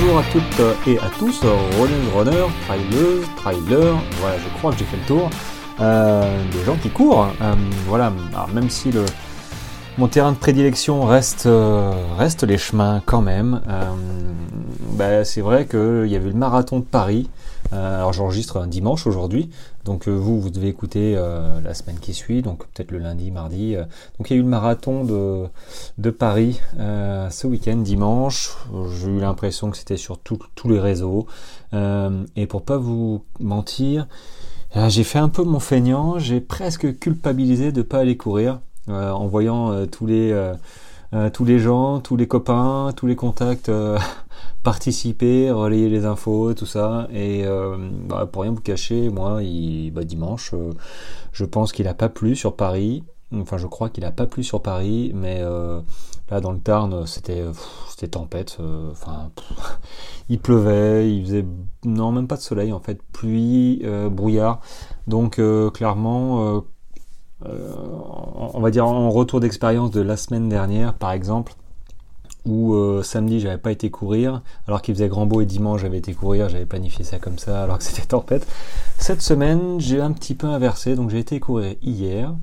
Bonjour à toutes et à tous, runners, runners, trailers, trailers, voilà, je crois que j'ai fait le tour, euh, des gens qui courent, euh, voilà, alors même si le, mon terrain de prédilection reste, euh, reste les chemins quand même, euh, bah, c'est vrai qu'il y avait le marathon de Paris, euh, alors j'enregistre un dimanche aujourd'hui, donc euh, vous, vous devez écouter euh, la semaine qui suit, donc peut-être le lundi, mardi. euh. donc il y a eu le marathon de, de Paris euh, ce week-end, dimanche. J'ai eu l'impression que c'était sur tous les réseaux. Euh, et pour pas vous mentir, euh, j'ai fait un peu mon feignant, j'ai presque culpabilisé de pas aller courir euh, en voyant euh, tous les... euh, tous les gens, tous les copains, tous les contacts euh, participer, relayer les infos, tout ça. Et euh, bah, pour rien vous cacher, moi, bah, dimanche, je pense qu'il a pas plu sur Paris. Enfin, je crois qu'il a pas plu sur Paris, mais là dans le Tarn, c'était c'était tempête. il pleuvait, il faisait non même pas de soleil en fait, pluie, brouillard. Donc clairement. Euh, on va dire en retour d'expérience de la semaine dernière, par exemple, où euh, samedi j'avais pas été courir, alors qu'il faisait grand beau et dimanche j'avais été courir, j'avais planifié ça comme ça, alors que c'était tempête. Cette semaine j'ai un petit peu inversé, donc j'ai été courir hier.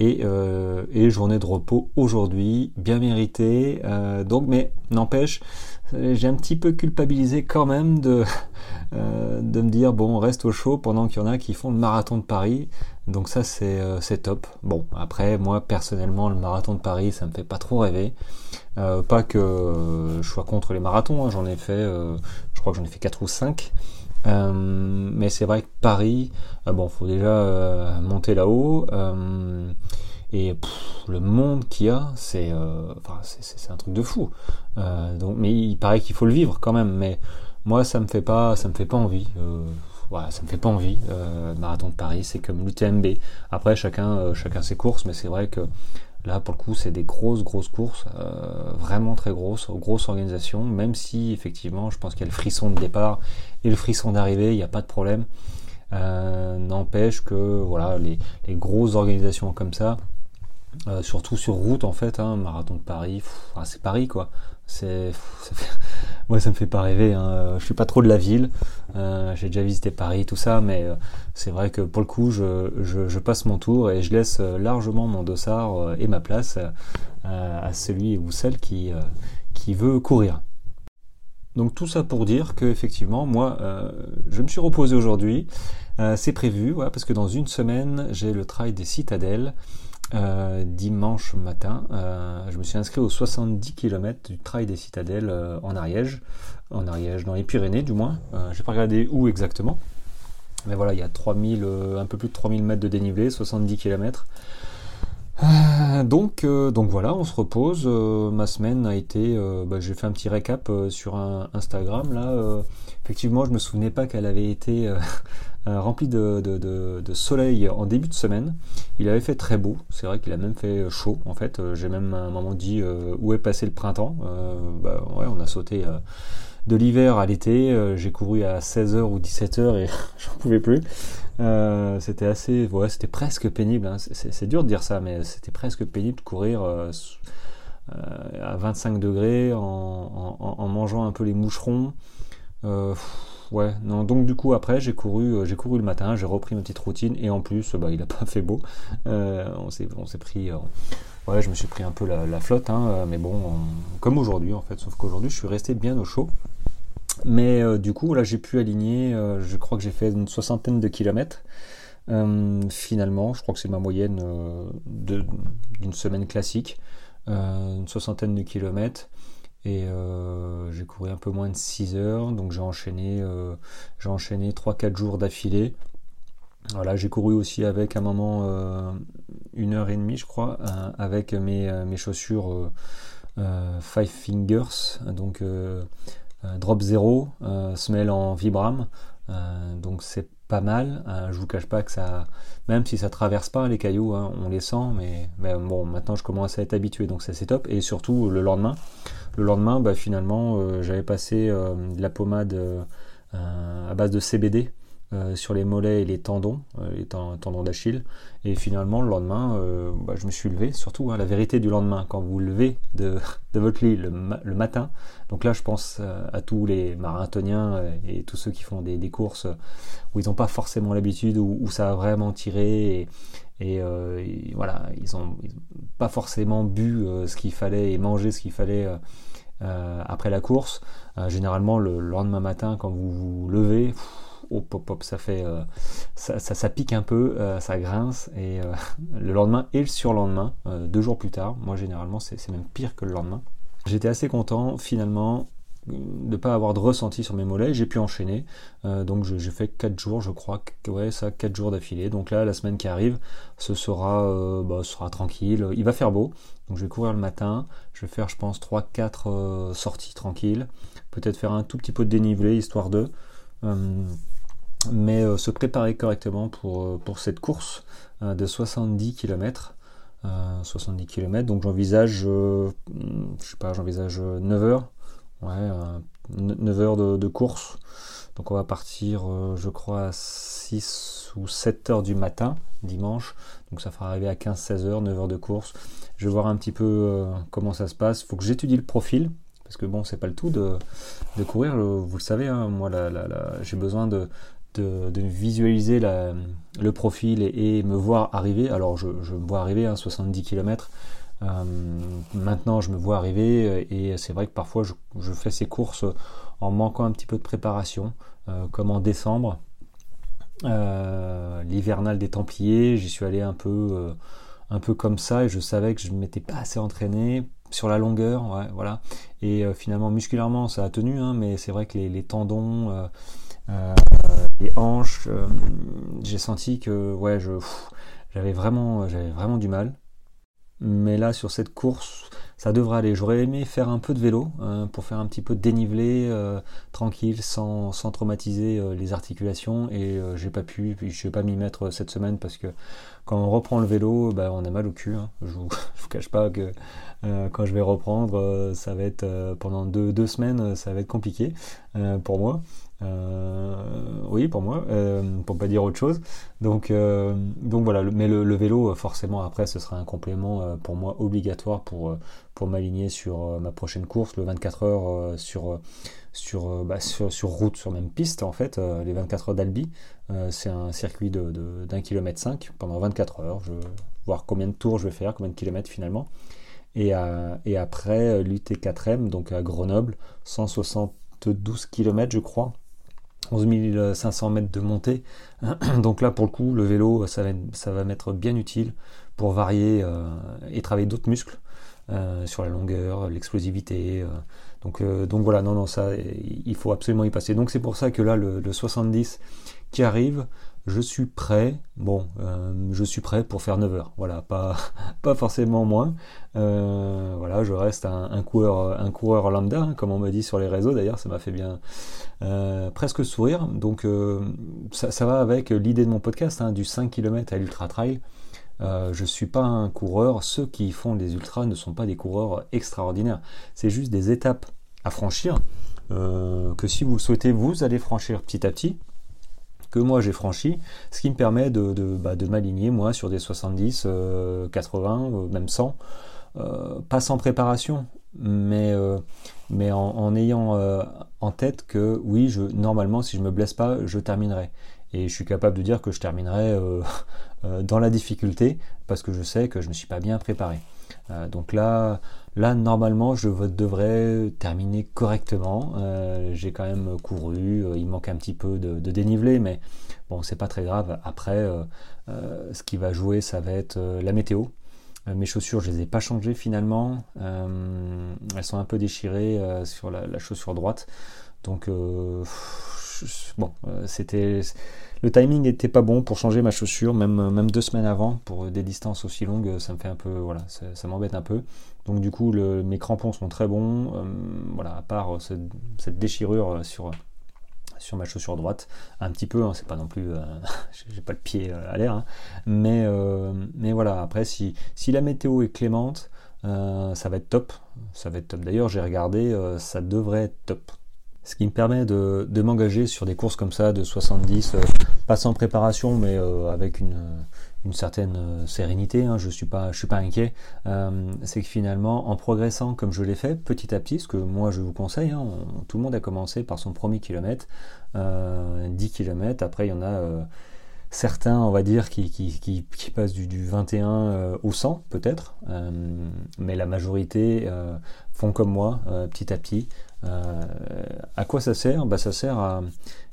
Et, euh, journée de repos aujourd'hui, bien mérité. euh, donc, mais n'empêche, j'ai un petit peu culpabilisé quand même de, de me dire bon, on reste au chaud pendant qu'il y en a qui font le marathon de Paris. Donc ça c'est euh, top. Bon après moi personnellement le marathon de Paris ça me fait pas trop rêver. Euh, pas que euh, je sois contre les marathons, hein, j'en ai fait, euh, je crois que j'en ai fait 4 ou 5. Euh, mais c'est vrai que Paris, bon faut déjà monter là-haut. et le monde qu'il y a, c'est un truc de fou. Donc, mais il paraît qu'il faut le vivre quand même. Mais moi, ça me fait pas, ça me fait pas envie. Voilà, ça me fait pas envie. Euh, marathon de Paris, c'est comme l'UTMB. Après, chacun, euh, chacun ses courses, mais c'est vrai que là, pour le coup, c'est des grosses, grosses courses, euh, vraiment très grosses, grosses organisations. Même si, effectivement, je pense qu'il y a le frisson de départ et le frisson d'arrivée, il n'y a pas de problème. Euh, N'empêche que, voilà, les, grosses organisations comme ça, surtout sur route en fait, hein, marathon de Paris, ah, c'est Paris quoi. C'est, moi ça me fait pas rêver. Hein. Je suis pas trop de la ville. Euh, J'ai déjà visité Paris, tout ça, mais euh, c'est vrai que pour le coup, je, passe mon tour et je laisse euh, largement mon dossard euh, et ma place euh, à celui ou celle qui euh, veut courir. Donc tout ça pour dire que effectivement, moi, euh, je me suis reposé aujourd'hui. Euh, c'est prévu, parce que dans une semaine, j'ai le trail des citadelles. Euh, dimanche matin, euh, je me suis inscrit aux 70 km du Trail des Citadelles euh, en Ariège, en Ariège, dans les Pyrénées du moins. Euh, J'ai pas regardé où exactement, mais voilà, il y a 3000, euh, un peu plus de 3000 mètres de dénivelé, 70 km. Donc, donc voilà, on se repose. Ma semaine a été, bah, j'ai fait un petit récap sur un Instagram là. effectivement, je me souvenais pas qu'elle avait été euh, euh, remplie de, soleil en début de semaine. Il avait fait très beau. C'est vrai qu'il a même fait chaud. En fait, Euh, j'ai même à un moment dit euh, où est passé le printemps. Euh, bah ouais, on a sauté. euh, de l'hiver à l'été, euh, j'ai couru à 16h ou 17h et j'en pouvais plus. Euh, c'était assez, ouais, c'était presque pénible. hein. C'est- dur de dire ça, mais c'était presque pénible de courir euh, euh, à 25 degrés en, mangeant un peu les moucherons. Euh, ouais, non. Donc du coup après, j'ai couru, euh, j'ai couru le matin, j'ai repris ma petite routine et en plus, bah, il a pas fait beau. Euh, on s'est, pris. euh, Ouais, je me suis pris un peu la, flotte, hein, mais bon, on- comme aujourd'hui en fait, sauf qu'aujourd'hui je suis resté bien au chaud. Mais du coup, là j'ai pu aligner, je crois que j'ai fait une soixantaine de kilomètres. Finalement, je crois que c'est ma moyenne d'une semaine classique, une soixantaine de kilomètres. Et euh, j'ai couru un peu moins de 6 heures, donc j'ai enchaîné, euh, j'ai enchaîné 3-4 jours d'affilée. Voilà, j'ai couru aussi avec un moment euh, une heure et demie, je crois, avec mes, mes chaussures Five Fingers, donc drop 0, euh, semelle en Vibram. Donc c'est pas mal. Euh, je vous cache pas que ça, même si ça traverse pas les cailloux, hein, on les sent, mais, bon, maintenant je commence à être habitué, donc ça c'est top. Et surtout le lendemain, le lendemain, bah, finalement, euh, j'avais passé euh, de la pommade à base de CBD euh, sur les mollets et les tendons, euh, les tendons d'Achille. Et finalement, le lendemain, euh, bah, je me suis levé. Surtout, hein, la vérité du lendemain, quand vous vous levez de, votre lit le, matin. Donc là, je pense à tous les marathoniens et tous ceux qui font des, courses où ils n'ont pas forcément l'habitude, où, ça a vraiment tiré. Et, voilà, ils n'ont pas forcément bu ce qu'il fallait et mangé ce qu'il fallait après la course. généralement, le lendemain matin, quand vous vous levez, pop pop, ça fait, euh, ça, ça, pique un peu, euh, ça grince et euh, le lendemain et le surlendemain, deux jours plus tard, moi généralement c'est même pire que le lendemain. J'étais assez content finalement de ne pas avoir de ressenti sur mes mollets, j'ai pu enchaîner. donc j'ai fait 4 jours, je crois, ouais, ça, 4 jours d'affilée. Donc là, la semaine qui arrive, ce sera, bah, sera tranquille. Il va faire beau, donc je vais courir le matin. Je vais faire, je pense, 3-4 sorties tranquilles. Peut-être faire un tout petit peu de dénivelé, histoire de mais euh, se préparer correctement pour, euh, pour cette course euh, de 70 km. 70 km, donc j'envisage, je sais pas, j'envisage 9 heures, ouais, 9 heures de, course. Donc on va partir, je crois, à 6 ou 7 heures du matin, dimanche. Donc ça fera arriver à 15-16 heures, 9 heures de course. Je vais voir un petit peu comment ça se passe. Il faut que j'étudie le profil. Parce que bon, c'est pas le tout de, courir, vous le savez, hein. moi j'ai besoin de, de, visualiser le profil et, me voir arriver. Alors je, me vois arriver à hein, 70 km. Euh, maintenant je me vois arriver euh, et c'est vrai que parfois je, fais ces courses en manquant un petit peu de préparation, euh, comme en décembre. L'hivernal des Templiers, j'y suis allé un peu, comme ça et je savais que je ne m'étais pas assez entraîné sur la longueur, voilà. Et finalement musculairement ça a tenu, hein, mais c'est vrai que les, tendons euh, les hanches, euh, j'ai senti que ouais, je, j'avais vraiment, j'avais vraiment du mal. Mais là, sur cette course, ça devrait aller. J'aurais aimé faire un peu de vélo pour faire un petit peu de dénivelé euh, tranquille, sans, sans traumatiser les articulations. Et j'ai pas pu. Puis je vais pas m'y mettre cette semaine parce que quand on reprend le vélo, bah, on a mal au cul. Hein. Je, vous, vous cache pas que quand je vais reprendre, ça va être pendant deux, deux, semaines, ça va être compliqué pour moi. Euh, oui, pour moi, euh, pour pas dire autre chose. Donc, euh, donc voilà, mais le, vélo, forcément, après, ce sera un complément pour moi obligatoire pour, pour m'aligner sur ma prochaine course, le 24 heures sur, bah, sur, sur, route, sur même piste, en fait, les 24 heures d'Albi. c'est un circuit d'un de, kilomètre 5 pendant 24 heures. Je voir combien de tours je vais faire, combien de kilomètres finalement. Et, et après, l'UT4M, donc à Grenoble, 172 km, je crois 11 500 mètres de montée. Donc là, pour le coup, le vélo, ça va, ça va m'être bien utile pour varier euh, et travailler d'autres muscles euh, sur la longueur, l'explosivité. Euh. Donc, donc voilà, non, non, ça, il faut absolument y passer. Donc c'est pour ça que là, le, le 70 qui arrive, je suis prêt, bon, euh, je suis prêt pour faire 9 heures, voilà, pas, forcément moins. Euh, voilà, je reste un, coureur, lambda, hein, comme on m'a dit sur les réseaux d'ailleurs, ça m'a fait bien euh, presque sourire. Donc ça, va avec l'idée de mon podcast, hein, du 5 km à l'ultra trail. je ne suis pas un coureur, ceux qui font des ultras ne sont pas des coureurs extraordinaires, c'est juste des étapes franchir. que si vous souhaitez, vous allez franchir petit à petit que moi j'ai franchi, ce qui me permet de, de, bah, m'aligner moi sur des 70, 80, euh, euh, même 100, euh, pas sans préparation, mais, mais en, ayant en tête que oui, je, normalement si je me blesse pas, je terminerai. Et je suis capable de dire que je terminerai dans la difficulté parce que je sais que je ne suis pas bien préparé. Donc là, Là, normalement, je devrais terminer correctement. Euh, j'ai quand même couru, euh, il manque un petit peu de, dénivelé, mais bon, c'est pas très grave. Après, euh, ce qui va jouer, ça va être la météo. mes chaussures, je les ai pas changées finalement. elles sont un peu déchirées sur la, chaussure droite. Donc, bon, c'était le timing n'était pas bon pour changer ma chaussure, même, même deux semaines avant, pour des distances aussi longues, ça me fait un peu, voilà, ça, m'embête un peu. Donc du coup, mes crampons sont très bons, euh, voilà, à part cette, déchirure sur, ma chaussure droite, un petit peu, hein, c'est pas non plus, euh, j'ai pas le pied euh, à l'air, hein. mais, mais voilà, après, si, si la météo est clémente, ça va être top, ça va être top. D'ailleurs, j'ai regardé, ça devrait être top Ce qui me permet de, m'engager sur des courses comme ça de 70, pas sans préparation, mais avec une, une certaine euh, sérénité, hein, je suis pas, suis pas inquiet. Euh, c'est que finalement, en progressant comme je l'ai fait, petit à petit, ce que moi je vous conseille, hein, tout le monde a commencé par son premier kilomètre, 10 euh, km, après il y en a certains, on va dire, qui, passent du, 21 au 100 peut-être, mais la majorité font comme moi, petit à petit. À quoi ça sert? Bah, Ça sert à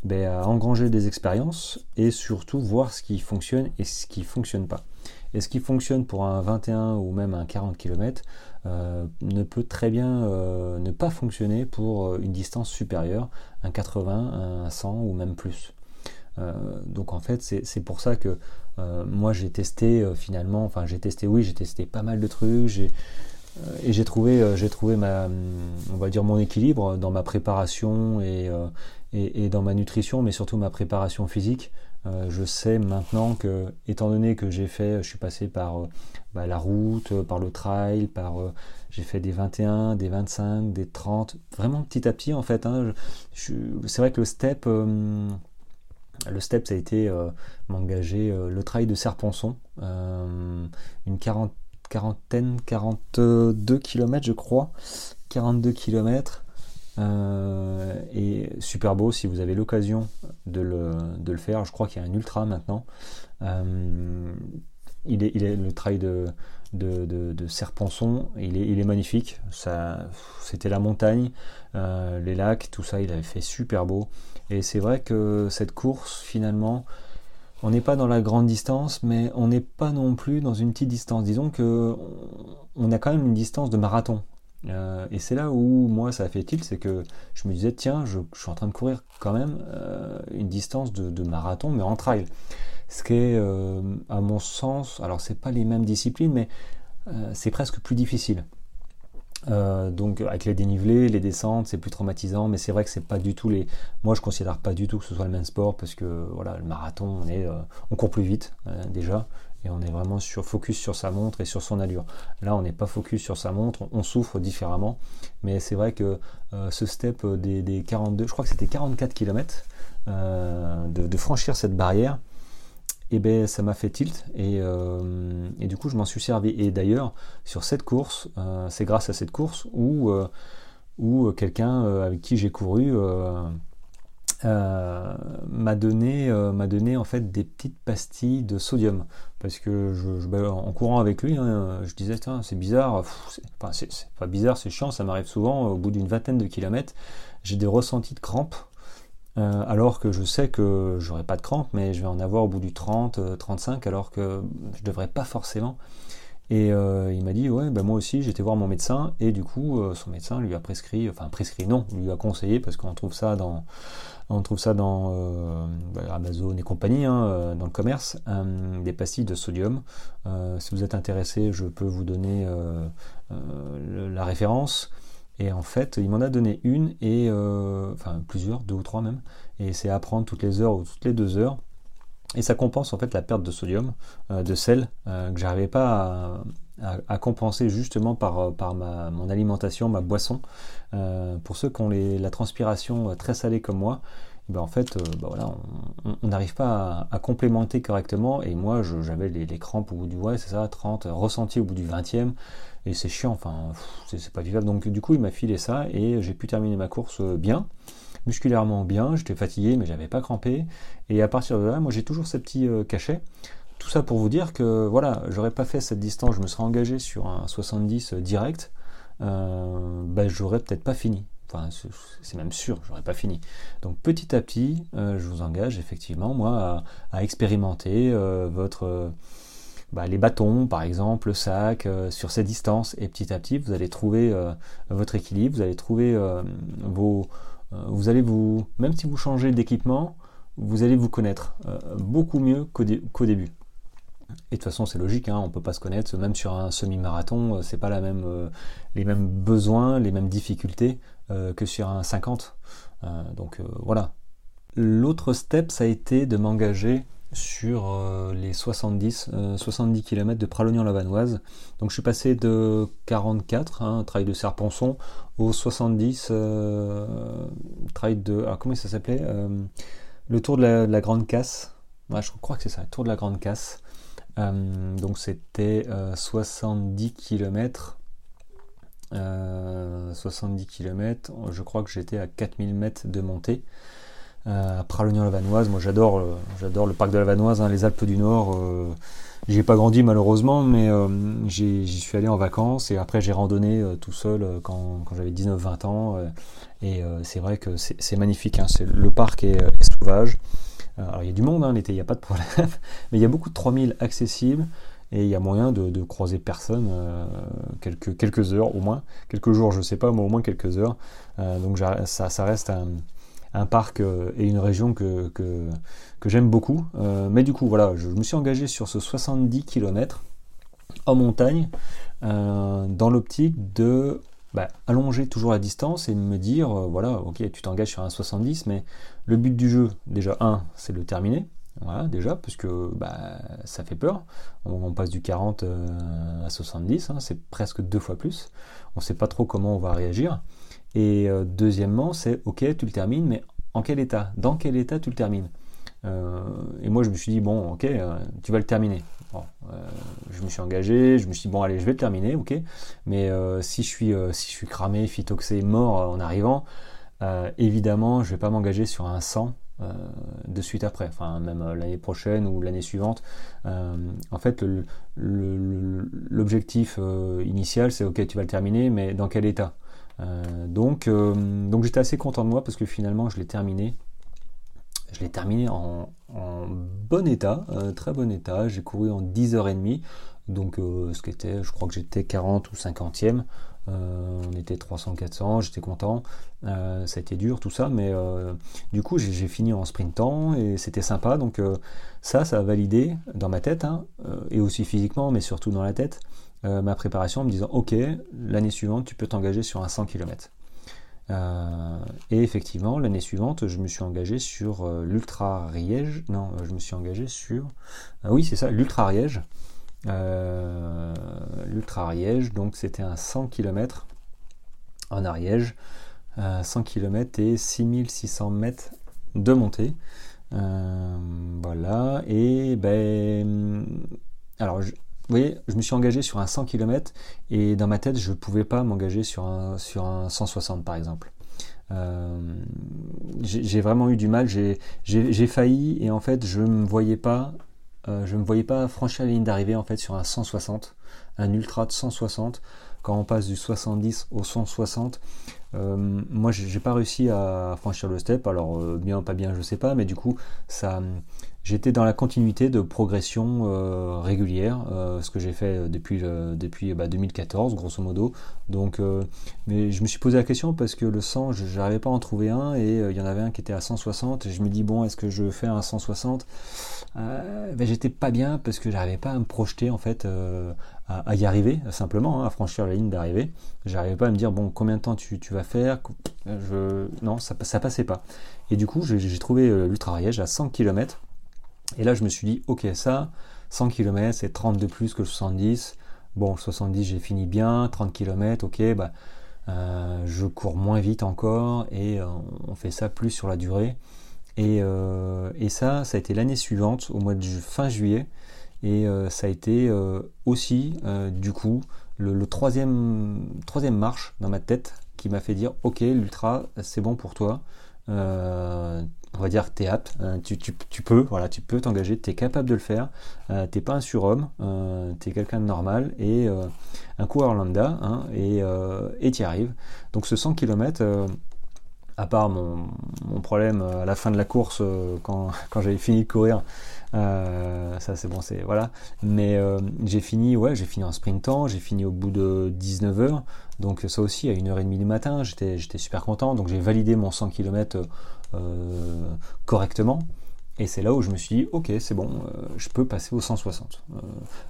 ben, à engranger des expériences et surtout voir ce qui fonctionne et ce qui ne fonctionne pas. Et ce qui fonctionne pour un 21 ou même un 40 km euh, ne peut très bien euh, ne pas fonctionner pour euh, une distance supérieure, un 80, un 100 ou même plus. donc en fait c'est pour ça que moi j'ai testé finalement, enfin j'ai testé oui j'ai testé pas mal de trucs, et j'ai trouvé, j'ai trouvé ma, on va dire mon équilibre dans ma préparation et, et, dans ma nutrition, mais surtout ma préparation physique. Euh, je sais maintenant que, étant donné que j'ai fait, je suis passé par euh, bah, la route, euh, par le trail, par j'ai fait des 21, des 25, des 30, vraiment petit à petit en fait. Hein, c'est vrai que le step, le step ça a été m'engager le trail de Serponçon, une quarantaine, 42 km je crois, 42 km. Euh, et super beau si vous avez l'occasion de le, faire. Je crois qu'il y a un ultra maintenant. Euh, il, est, il est le trail de, de, de, il est, il est magnifique. C'était la montagne, euh, les lacs, tout ça, il avait fait super beau. Et c'est vrai que cette course, finalement, on n'est pas dans la grande distance, mais on n'est pas non plus dans une petite distance. Disons que on a quand même une distance de marathon. Euh, et c'est là où moi ça a fait tilt, c'est que je me disais tiens, je, suis en train de courir quand même euh, une distance de, marathon, mais en trail. Ce qui est, euh, à mon sens, alors c'est pas les mêmes disciplines, mais c'est presque plus difficile. Donc avec les dénivelés, les descentes, c'est plus traumatisant, mais c'est vrai que c'est pas du tout les. Moi, je considère pas du tout que ce soit le même sport parce que voilà, le marathon, on on court plus vite déjà, et on est vraiment sur, focus sur sa montre et sur son allure. Là, on n'est pas focus sur sa montre, on souffre différemment, mais c'est vrai que euh, ce step des, 42, je crois que c'était 44 km, euh, de, franchir cette barrière, eh ben ça m'a fait tilt euh, et, du coup je m'en suis servi. Et d'ailleurs, sur cette course, c'est grâce à cette course où, où quelqu'un avec qui j'ai couru euh, m'a donné, euh, en fait des petites pastilles de sodium parce que bah, en courant avec lui, hein, je disais c'est bizarre, c'est, pas bizarre, c'est chiant, ça m'arrive souvent au bout d'une vingtaine de kilomètres, j'ai des ressentis de crampes. Euh, alors que je sais que j'aurai pas de crampes, mais je vais en avoir au bout du 30, 35, alors que je devrais pas forcément. Et il m'a dit ouais ben moi aussi j'étais voir mon médecin et du coup son médecin lui a prescrit, enfin prescrit non, lui a conseillé parce qu'on trouve ça dans euh, bah, Amazon et compagnie, hein, euh, dans le commerce, euh, des pastilles de sodium. si vous êtes intéressé, je peux vous donner la référence. Et en fait, il m'en a donné une, et enfin plusieurs, deux ou trois même. Et c'est à prendre toutes les heures ou toutes les deux heures. Et ça compense en fait la perte de sodium, de sel, que j'arrivais pas à, compenser justement par, par ma, mon alimentation, ma boisson. Euh, pour ceux qui ont la transpiration très salée comme moi, ben en fait, euh, ben voilà, on n'arrive pas à, complémenter correctement. Et moi, j'avais les, crampes au bout du ouais, c'est ça, 30, ressenti au bout du 20e. Et c'est chiant, enfin, c'est pas vivable. Donc, du coup, il m'a filé ça et j'ai pu terminer ma course euh, bien, musculairement bien. J'étais fatigué, mais j'avais pas crampé. Et à partir de là, moi, j'ai toujours ces petits cachets. Tout ça pour vous dire que voilà, j'aurais pas fait cette distance, je me serais engagé sur un 70 direct, euh, ben, j'aurais peut-être pas fini. Enfin, c'est même sûr, j'aurais pas fini. Donc petit à petit, euh, je vous engage effectivement, moi, à, expérimenter euh, votre, bah, les bâtons, par exemple, le sac, sur ces distances, et petit à petit, vous allez trouver votre équilibre, vous allez trouver vos, vous allez vous, même si vous changez d'équipement, vous allez vous connaître beaucoup mieux qu'au début. Et de toute façon, c'est logique, hein, on ne peut pas se connaître, même sur un semi-marathon, euh, c'est pas la même, euh, les mêmes besoins, les mêmes difficultés euh, que sur un 50. donc voilà. L'autre step, ça a été de m'engager sur les 70, 70 km de Pralognan-Lavanoise. Donc je suis passé de 44, hein, trail de Serponçon, au 70, trail de... Alors comment ça s'appelait Le tour de la, Grande Casse. je crois que c'est ça, le tour de la Grande Casse. donc c'était 70 km 70 km, je crois que j'étais à 4000 mètres de montée. Euh, à Pralognan-la-Vanoise, moi j'adore, euh, j'adore le parc de la Vanoise, hein, les Alpes du Nord. Euh, j'y ai pas grandi malheureusement, mais j'y suis allé en vacances et après j'ai randonné tout seul quand, j'avais 19-20 ans. et c'est vrai que c'est magnifique, hein, le parc est, sauvage. Alors il y a du monde hein, l'été, il n'y a pas de problème, mais il y a beaucoup de 3000 accessibles et il y a moyen de, croiser personne quelques, heures au moins, quelques jours je sais pas, mais au moins quelques heures. Donc ça reste un, parc euh, et une région que, j'aime beaucoup. mais du coup voilà, je, me suis engagé sur ce 70 km en montagne dans l'optique de bah, allonger toujours la distance et me dire voilà ok tu t'engages sur un 70 mais le but du jeu déjà un c'est de le terminer voilà, déjà, parce que bah, ça fait peur. On, passe du 40 euh, à 70, hein, c'est presque deux fois plus. On ne sait pas trop comment on va réagir. Et euh, deuxièmement, c'est ok, tu le termines, mais en quel état? Dans quel état tu le termines? Euh, Et moi, je me suis dit, bon, ok, tu vas le terminer. je me suis engagé, je me suis dit, bon, allez, je vais le terminer, ok. Mais si, je suis, si je suis cramé, phytoxé, mort en arrivant, évidemment, je ne vais pas m'engager sur un 100 euh, de suite après, enfin même euh, l'année prochaine ou l'année suivante. Euh, en fait, l'objectif initial, c'est ok, tu vas le terminer, mais dans quel état? Donc, donc j'étais assez content de moi parce que finalement, je l'ai terminé. Je l'ai terminé en, bon état, très bon état. J'ai couru en 10h30, donc ce qui était, je crois que j'étais 40 ou 50e. Euh, on était 300-400, j'étais content. Euh, ça a été dur tout ça, mais euh, du coup j'ai fini en sprintant et c'était sympa. Donc ça, ça a validé dans ma tête hein, et aussi physiquement, mais surtout dans la tête, ma préparation en me disant ok, l'année suivante tu peux t'engager sur un 100 km. et effectivement, l'année suivante, je me suis engagé sur l'Ultra Riège. Non, je me suis engagé sur. oui, c'est ça, l'Ultra Riège. Euh, l'Ultra Ariège, donc c'était un 100 km en Ariège, 100 km et 6600 mètres de montée. Euh, voilà, et ben. Alors, je, vous voyez, je me suis engagé sur un 100 km et dans ma tête, je ne pouvais pas m'engager sur un, sur un 160 par exemple. Euh, j'ai vraiment eu du mal, j'ai failli et en fait, je ne me voyais pas euh, ne me voyais pas franchir la ligne d'arrivée en fait sur un 160, un ultra de 160. Quand on passe du 70 au 160, euh, moi j'ai pas réussi à franchir le step. Alors euh, bien ou pas bien, je sais pas, mais du coup ça, j'étais dans la continuité de progression euh, régulière, ce que j'ai fait depuis, depuis 2014 bah, grosso modo. Donc, mais je me suis posé la question parce que le 100, je n'arrivais pas à en trouver un et il y en avait un qui était à 160. Et je me dis bon, est-ce que je fais un 160 ben, J'étais pas bien parce que j'arrivais pas à me projeter en fait à, y arriver simplement, hein, à franchir la ligne d'arrivée. J'arrivais pas à me dire bon combien de temps tu, vas faire? Non, ça, ça passait pas. Et du coup, j'ai trouvé l'ultra Ariège à 100 km et là, je me suis dit, ok, ça, 100 km, c'est 30 de plus que le 70. Bon, 70, j'ai fini bien. 30 km, ok, bah, euh, je cours moins vite encore et euh, on fait ça plus sur la durée. Euh, et, ça, ça a été l'année suivante, au mois de fin juillet. Et ça a été aussi, du coup, le, troisième, troisième marche dans ma tête qui m'a fait dire, ok, l'ultra, c'est bon pour toi on va dire t'es apte, hein, tu, peux, voilà, tu peux t'engager, tu es capable de le faire, euh, t'es pas un surhomme, euh, tu es quelqu'un de normal et euh, un coureur lambda hein, et tu y arrives. Donc ce 100 km, à part mon, problème à la fin de la course quand, j'avais fini de courir, ça c'est bon, c'est voilà. Mais j'ai fini, ouais, j'ai fini en sprintant, j'ai fini au bout de 19 heures. Donc ça aussi à 1h30 du matin, j'étais super content. Donc j'ai validé mon 100 km euh, correctement. Et c'est là où je me suis dit, ok, c'est bon, euh, je peux passer au 160.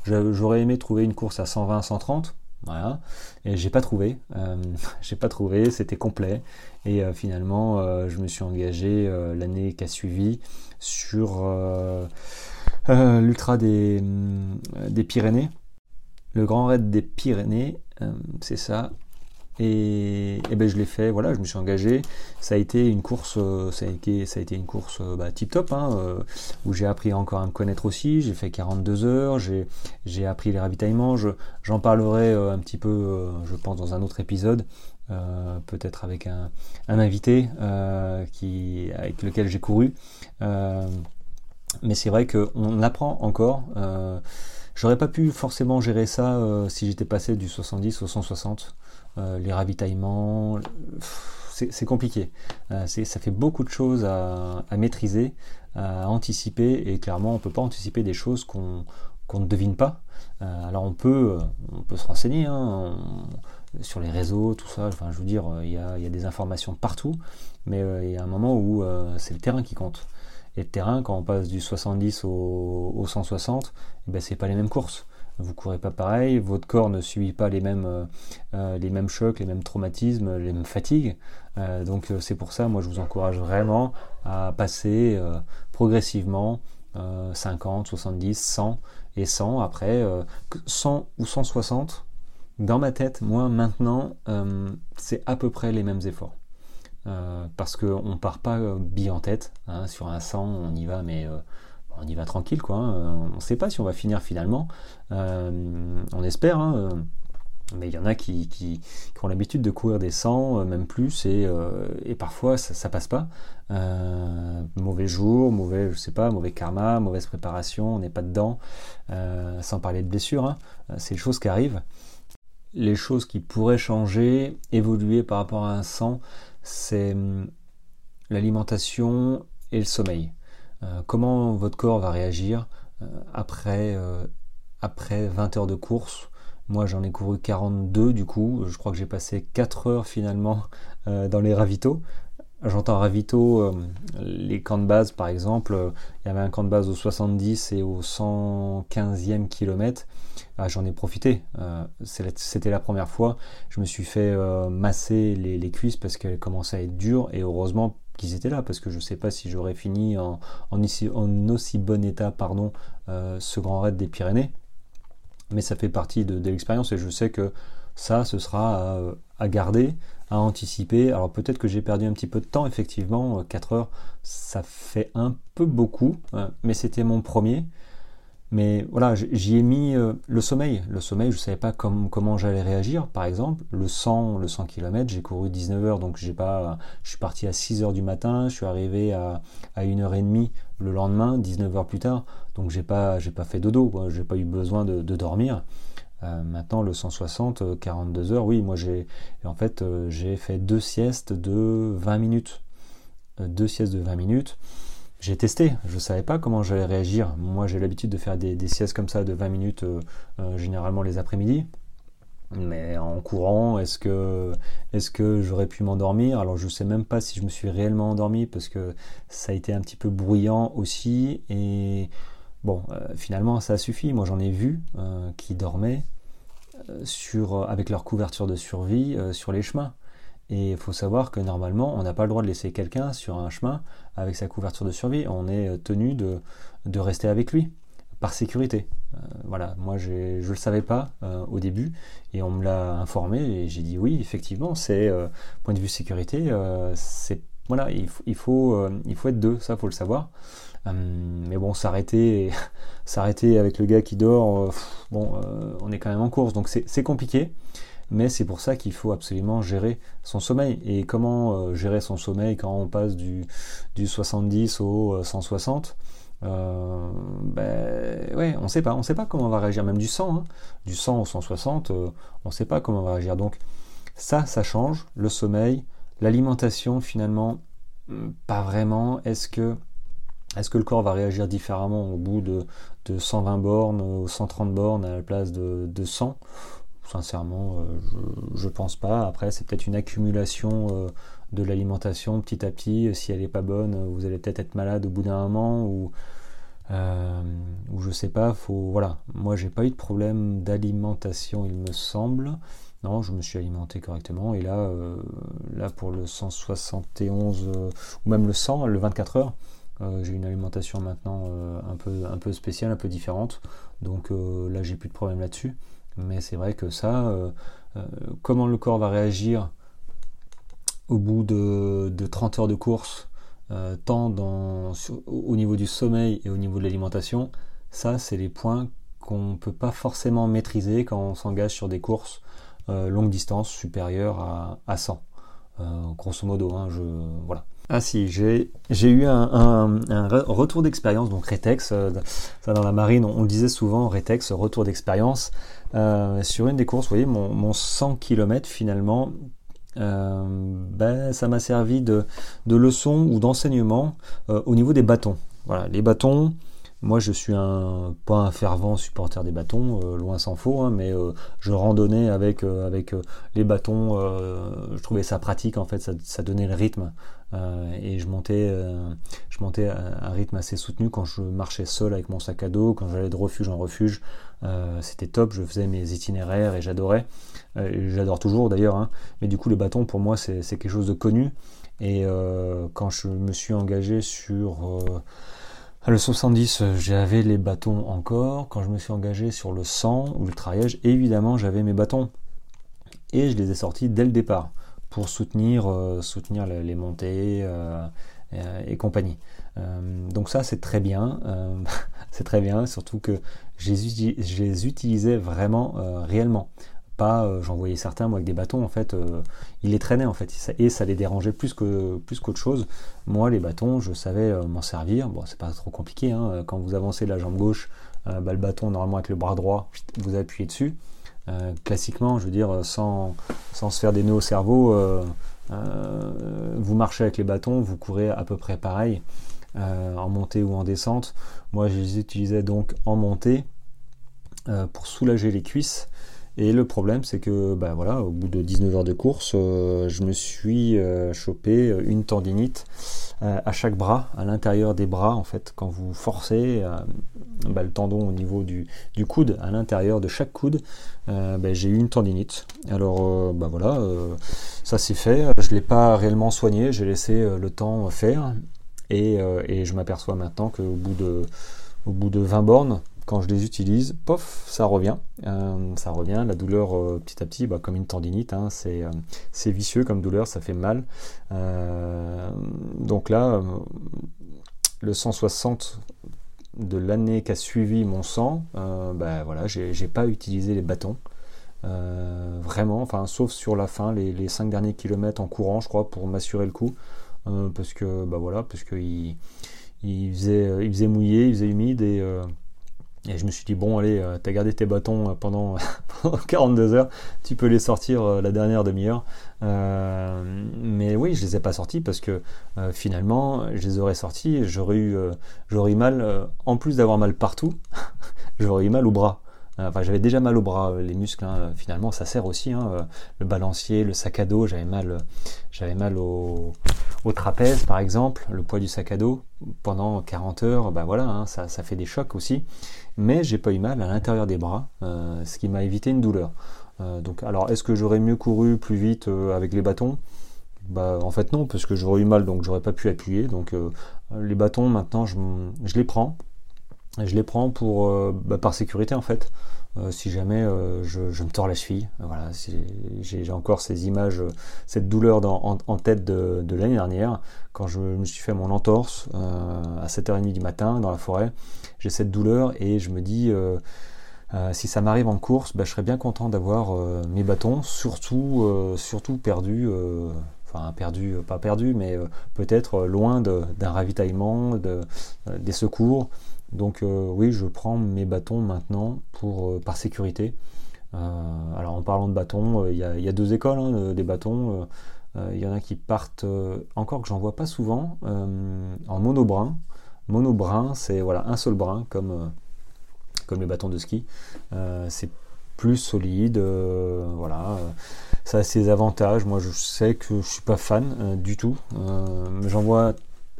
Euh, j'aurais aimé trouver une course à 120, 130, voilà, et j'ai pas trouvé. j'ai pas trouvé, c'était complet. Et finalement, je me suis engagé l'année qui a suivi sur l'ultra des, des Pyrénées. Le grand raid des Pyrénées, c'est ça. Et, ben je l'ai fait, voilà, je me suis engagé. Ça a été une course, euh, ça a été, ça a été une course euh, bah, tip top, hein, euh, où j'ai appris encore à me connaître aussi. J'ai fait 42 heures, j'ai appris les ravitaillements. J'en parlerai un petit peu, je pense, dans un autre épisode. peut-être avec un, invité avec lequel j'ai couru. mais c'est vrai qu'on apprend encore. J'aurais pas pu forcément gérer ça si j'étais passé du 70 au 160. Euh, les ravitaillements, c'est compliqué. Euh, ça fait beaucoup de choses à, maîtriser, à anticiper, et clairement, on ne peut pas anticiper des choses qu'on ne devine pas. Euh, alors on peut, on peut se renseigner hein, sur les réseaux, tout ça. Enfin, je veux dire, il y a, des informations partout, mais il y a un moment où c'est le terrain qui compte. Et le terrain, quand on passe du 70 au, 160, eh ben, c'est pas les mêmes courses vous courez pas pareil, votre corps ne subit pas les mêmes, euh, euh, les mêmes chocs, les mêmes traumatismes, les mêmes fatigues. Euh, donc c'est pour ça, moi je vous encourage vraiment à passer progressivement 50, 70, 100 et 100. Après 100 ou 160, dans ma tête, moi maintenant, c'est à peu près les mêmes efforts. parce qu'on part pas bille en tête, hein, sur un 100 on y va mais on y va tranquille, quoi. Hein. On ne sait pas si on va finir finalement. Euh, on espère, hein. mais il y en a qui, ont l'habitude de courir des 100, euh, même plus, et, euh, parfois ça, passe pas. mauvais jour, mauvais, je sais pas, mauvais karma, mauvaise préparation, on n'est pas dedans, sans parler de blessures. Hein. C'est les choses qui arrivent. Les choses qui pourraient changer, évoluer par rapport à un 100, c'est hum, l'alimentation et le sommeil. Euh, comment votre corps va réagir euh, après, euh, après 20 heures de course? Moi j'en ai couru 42 du coup, je crois que j'ai passé 4 heures finalement dans les ravitaux. J'entends ravito, les camps de base par exemple, il y avait un camp de base au 70 et au 115e kilomètre. Ah, j'en ai profité. C'était la première fois. Je me suis fait masser les, les cuisses parce qu'elles commençaient à être dures et heureusement qu'ils étaient là, parce que je ne sais pas si j'aurais fini en, aussi bon état pardon, euh, ce grand raid des Pyrénées. Mais ça fait partie de, l'expérience et je sais que ça, ce sera à, garder, à anticiper. Alors peut-être que j'ai perdu un petit peu de temps, effectivement, 4 heures, ça fait un peu beaucoup, hein, mais c'était mon premier. Mais voilà, j'y ai mis euh, le sommeil. Le sommeil, je ne savais pas comment j'allais réagir. Par exemple, le 100, le 100 km, j'ai couru 19 heures, donc j'ai pas, je suis parti à 6 heures du matin, je suis arrivé à, à 1h30 le lendemain, 19 heures plus tard. Donc j'ai pas, pas fait dodo, j'ai pas eu besoin de, dormir. Euh, maintenant, le 160, 42 heures, oui, moi j'ai, en fait, euh, j'ai fait deux siestes de 20 minutes. deux siestes de 20 minutes j'ai testé, je ne savais pas comment j'allais réagir. Moi j'ai l'habitude de faire des, siestes comme ça de 20 minutes, euh, euh, généralement les après-midi. Mais en courant, est-ce que, est que j'aurais pu m'endormir? Alors je ne sais même pas si je me suis réellement endormi parce que ça a été un petit peu bruyant aussi. Et bon, euh, finalement ça a suffi. Moi j'en ai vu qui dormaient sur, avec leur couverture de survie sur les chemins. Et il faut savoir que normalement, on n'a pas le droit de laisser quelqu'un sur un chemin avec sa couverture de survie. On est euh, tenu de, de rester avec lui, par sécurité. Euh, voilà, moi je ne le savais pas euh, au début, et on me l'a informé, et j'ai dit oui, effectivement, c'est, point de vue sécurité, voilà, il, il, faut, il faut être deux, ça faut le savoir. mais bon, s'arrêter, s'arrêter avec le gars qui dort, bon, on est quand même en course, donc c'est compliqué mais c'est pour ça qu'il faut absolument gérer son sommeil. Et comment euh, gérer son sommeil quand on passe du, du 70 au 160 euh, euh, ben ouais, on sait pas, on sait pas comment on va réagir, même du 100, hein. du 100 au 160, on on sait pas comment on va réagir. Donc ça, ça change, le sommeil, l'alimentation finalement, hmm, pas vraiment. Est-ce que est-ce que le corps va réagir différemment au bout de, de 120 bornes ou 130 bornes à la place de, de 100 Sincèrement, euh, je, ne pense pas. Après, c'est peut-être une accumulation euh, de l'alimentation petit à petit. Si elle n'est pas bonne, vous allez peut-être être malade au bout d'un moment ou euh, ou je sais pas. Faut voilà. Moi, j'ai pas eu de problème d'alimentation, il me semble. Non, je me suis alimenté correctement. Et là, là pour le 171 ou même le 100, le 24 heures, j'ai une alimentation maintenant un, peu, un peu spéciale, un peu différente. Donc là, j'ai plus de problème là-dessus. Mais c'est vrai que ça, comment le corps va réagir au bout de, 30 heures de course, tant dans, au niveau du sommeil et au niveau de l'alimentation, ça, c'est les points qu'on ne peut pas forcément maîtriser quand on s'engage sur des courses euh, longue distance supérieures à, à 100. Euh, grosso modo, hein, je, voilà. Ah si, j'ai eu un, retour d'expérience, donc Retex, euh, ça dans la marine, on, le disait souvent, Retex, retour d'expérience, sur une des courses, vous voyez, mon, 100 km finalement, ben, ça m'a servi de, leçon ou d'enseignement au niveau des bâtons. Voilà, les bâtons, moi, je suis un pas un fervent supporter des bâtons, euh, loin s'en faut, hein, mais euh, je randonnais euh, avec les bâtons. je trouvais ça pratique en fait, ça, donnait le rythme et je montais je montais à un rythme assez soutenu quand je marchais seul avec mon sac à dos, quand j'allais de refuge en refuge. C'était top, je faisais mes itinéraires et j'adorais. J'adore toujours d'ailleurs, hein. mais du coup les bâtons pour moi c'est quelque chose de connu. Et quand je me suis engagé sur le 70, euh, j'avais les bâtons encore. Quand je me suis engagé sur le 100 ou le traillages, évidemment, j'avais mes bâtons. Et je les ai sortis dès le départ pour soutenir, euh, soutenir les, montées euh, et, compagnie. donc ça, c'est très bien. c'est très bien, surtout que je les utilisais vraiment réellement. Euh, j'en voyais certains moi avec des bâtons en fait, euh, ils les traînaient en fait et ça les dérangeait plus que plus qu'autre chose. Moi les bâtons, je savais euh, m'en servir. Bon c'est pas trop compliqué hein. quand vous avancez la jambe gauche, bah, le bâton normalement avec le bras droit, vous appuyez dessus. Classiquement, je veux dire sans, sans se faire des nœuds au cerveau, vous marchez avec les bâtons, vous courez à peu près pareil en montée ou en descente. Moi je les utilisais donc en montée pour soulager les cuisses et le problème, c'est que bah, voilà, au bout de 19 heures de course, euh, je me suis euh, chopé une tendinite euh, à chaque bras, à l'intérieur des bras, en fait, quand vous forcez bah, le tendon au niveau du, coude, à l'intérieur de chaque coude, bah, j'ai eu une tendinite. Alors bah, voilà, ça c'est fait. Je ne l'ai pas réellement soigné, j'ai laissé le temps faire. Et, je m'aperçois maintenant qu'au bout de, bout de 20 bornes, quand je les utilise, pof, ça revient. Euh, ça revient, la douleur euh, petit à petit, bah, comme une tendinite, hein, euh, c'est vicieux comme douleur, ça fait mal. donc là, le 160 de l'année qui a suivi mon sang, bah, voilà, j'ai pas utilisé les bâtons. vraiment, enfin, sauf sur la fin, les, les 5 derniers kilomètres en courant, je crois, pour m'assurer le coup. parce que, bah voilà, parce que il, il, faisait, il faisait mouillé, il faisait humide et et je me suis dit, bon, allez, euh, t'as gardé tes bâtons euh, pendant, 42 heures, tu peux les sortir euh, la dernière demi-heure. Oui, je les ai pas sortis parce que finalement, je les aurais sortis j'aurais eu, j'aurais eu mal, en plus d'avoir mal partout, j'aurais eu mal au bras. Enfin, j'avais déjà mal au bras, les muscles, hein, finalement, ça sert aussi. Hein, le balancier, le sac à dos, j'avais mal, j'avais mal au, trapèze, par exemple, le poids du sac à dos. Pendant 40 heures, bah voilà, hein, ça, ça fait des chocs aussi mais j'ai pas eu mal à l'intérieur des bras, euh, ce qui m'a évité une douleur. Euh, donc, alors, est-ce que j'aurais mieux couru plus vite euh, avec les bâtons? Bah, en fait non, parce que j'aurais eu mal, donc j'aurais pas pu appuyer. Donc les bâtons maintenant, je, les prends. Je les prends pour bah, par sécurité en fait. si jamais je, me tords la cheville, voilà, j'ai encore ces images, cette douleur en, tête de, l'année dernière, quand je me suis fait mon entorse à 7h30 du matin dans la forêt j'ai cette douleur et je me dis euh, euh, si ça m'arrive en course, bah, je serais bien content d'avoir euh, mes bâtons, surtout, surtout perdus, enfin perdu, pas perdu, mais peut-être loin d'un ravitaillement, de, des secours. Donc oui, je prends mes bâtons maintenant pour par sécurité. alors en parlant de bâtons, il y, a deux écoles hein, des bâtons. Il y en a qui partent, encore que j'en vois pas souvent, en monobrun mono c'est voilà, un seul brin comme, euh, comme les bâtons de ski. Euh, c'est plus solide, euh, voilà. Ça a ses avantages. Moi, je sais que je suis pas fan du tout. J'en vois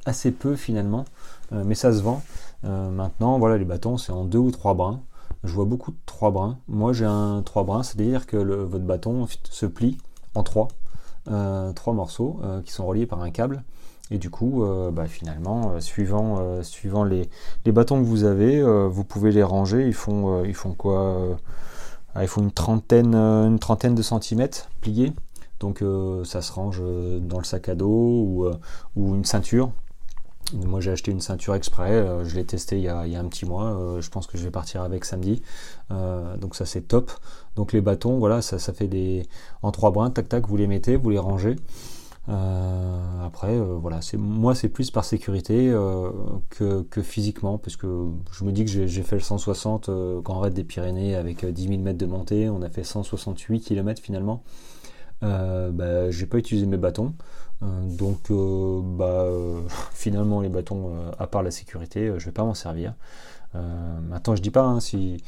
assez peu finalement, mais ça se vend. maintenant, voilà, les bâtons, c'est en deux ou trois brins. Je vois beaucoup de trois brins. Moi, j'ai un trois brins, c'est-à-dire que votre bâton se plie en trois, trois morceaux qui sont reliés par un câble. Et du coup, bah, finalement, suivant, suivant les, les, bâtons que vous avez, vous pouvez les ranger. Ils font, ils font quoi Il faut une trentaine, une trentaine de centimètres pliés. Donc ça se range dans le sac à dos ou, une ceinture. Moi j'ai acheté une ceinture exprès, euh, je l'ai testé il y, a, un petit mois, euh, je pense que je vais partir avec samedi. Euh, donc ça c'est top. Donc les bâtons, voilà, ça, ça fait des. En trois brins, tac tac, vous les mettez, vous les rangez. Après, voilà, c'est moi c'est plus par sécurité que, physiquement, parce que je me dis que j'ai fait le 160 quand raid des Pyrénées avec 10 000 mètres de montée, on a fait 168 km finalement. bah, j'ai pas utilisé mes bâtons. Euh, donc euh, bah, euh, finalement les bâtons, à part la sécurité, je vais pas m'en servir. maintenant je dis pas hein, si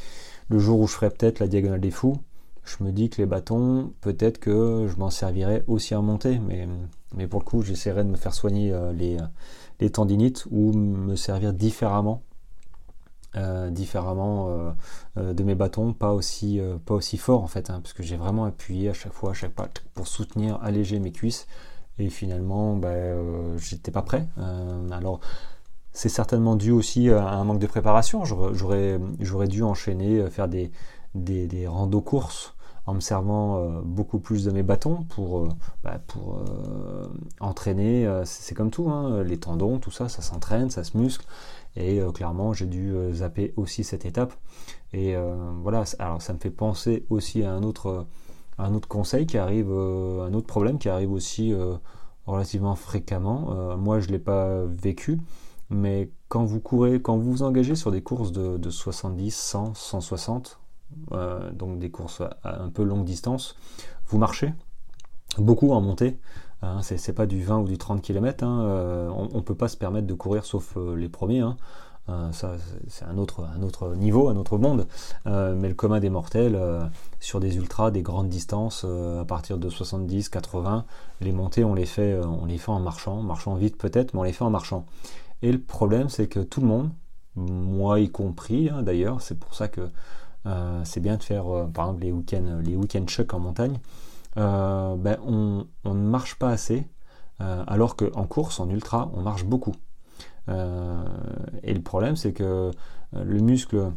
le jour où je ferai peut-être la diagonale des fous, je me dis que les bâtons, peut-être que je m'en servirai aussi à monter, mais, pour le coup j'essaierai de me faire soigner les, les tendinites ou me servir différemment différemment de mes bâtons, pas aussi, fort en fait, hein, parce que j'ai vraiment appuyé à chaque fois, à chaque pas, pour soutenir, alléger mes cuisses. Et finalement, ben, euh, j'étais pas prêt. Euh, alors, c'est certainement dû aussi à un manque de préparation. J'aurais, dû enchaîner, euh, faire des, des, des randos courses en me servant beaucoup plus de mes bâtons pour, bah, pour entraîner. c'est comme tout, hein, les tendons, tout ça, ça s'entraîne, ça se muscle. Et clairement, j'ai dû zapper aussi cette étape. Et voilà, alors ça me fait penser aussi à un autre conseil qui arrive, euh, un autre problème qui arrive aussi euh, relativement fréquemment. Euh, moi, je ne l'ai pas vécu, mais quand vous courez, quand vous vous engagez sur des courses de, 70, 100, 160, donc des courses à un peu longue distance, vous marchez beaucoup en montée. Hein, c'est pas du 20 ou du 30 km. Hein, on ne peut pas se permettre de courir sauf les premiers. Hein. Euh, ça, c'est un autre, un autre niveau, un autre monde. Euh, mais le commun des mortels, euh, sur des ultras, des grandes distances, à partir de 70, 80, les montées, on les fait, on les fait en marchant, marchant vite peut-être, mais on les fait en marchant. Et le problème, c'est que tout le monde, moi y compris hein, d'ailleurs, c'est pour ça que c'est bien de faire, par exemple, les week-ends, les week-end chocs en montagne. Ben, on, on, ne marche pas assez, alors qu'en course, en ultra, on marche beaucoup. Euh, et le problème, c'est que euh, le muscle,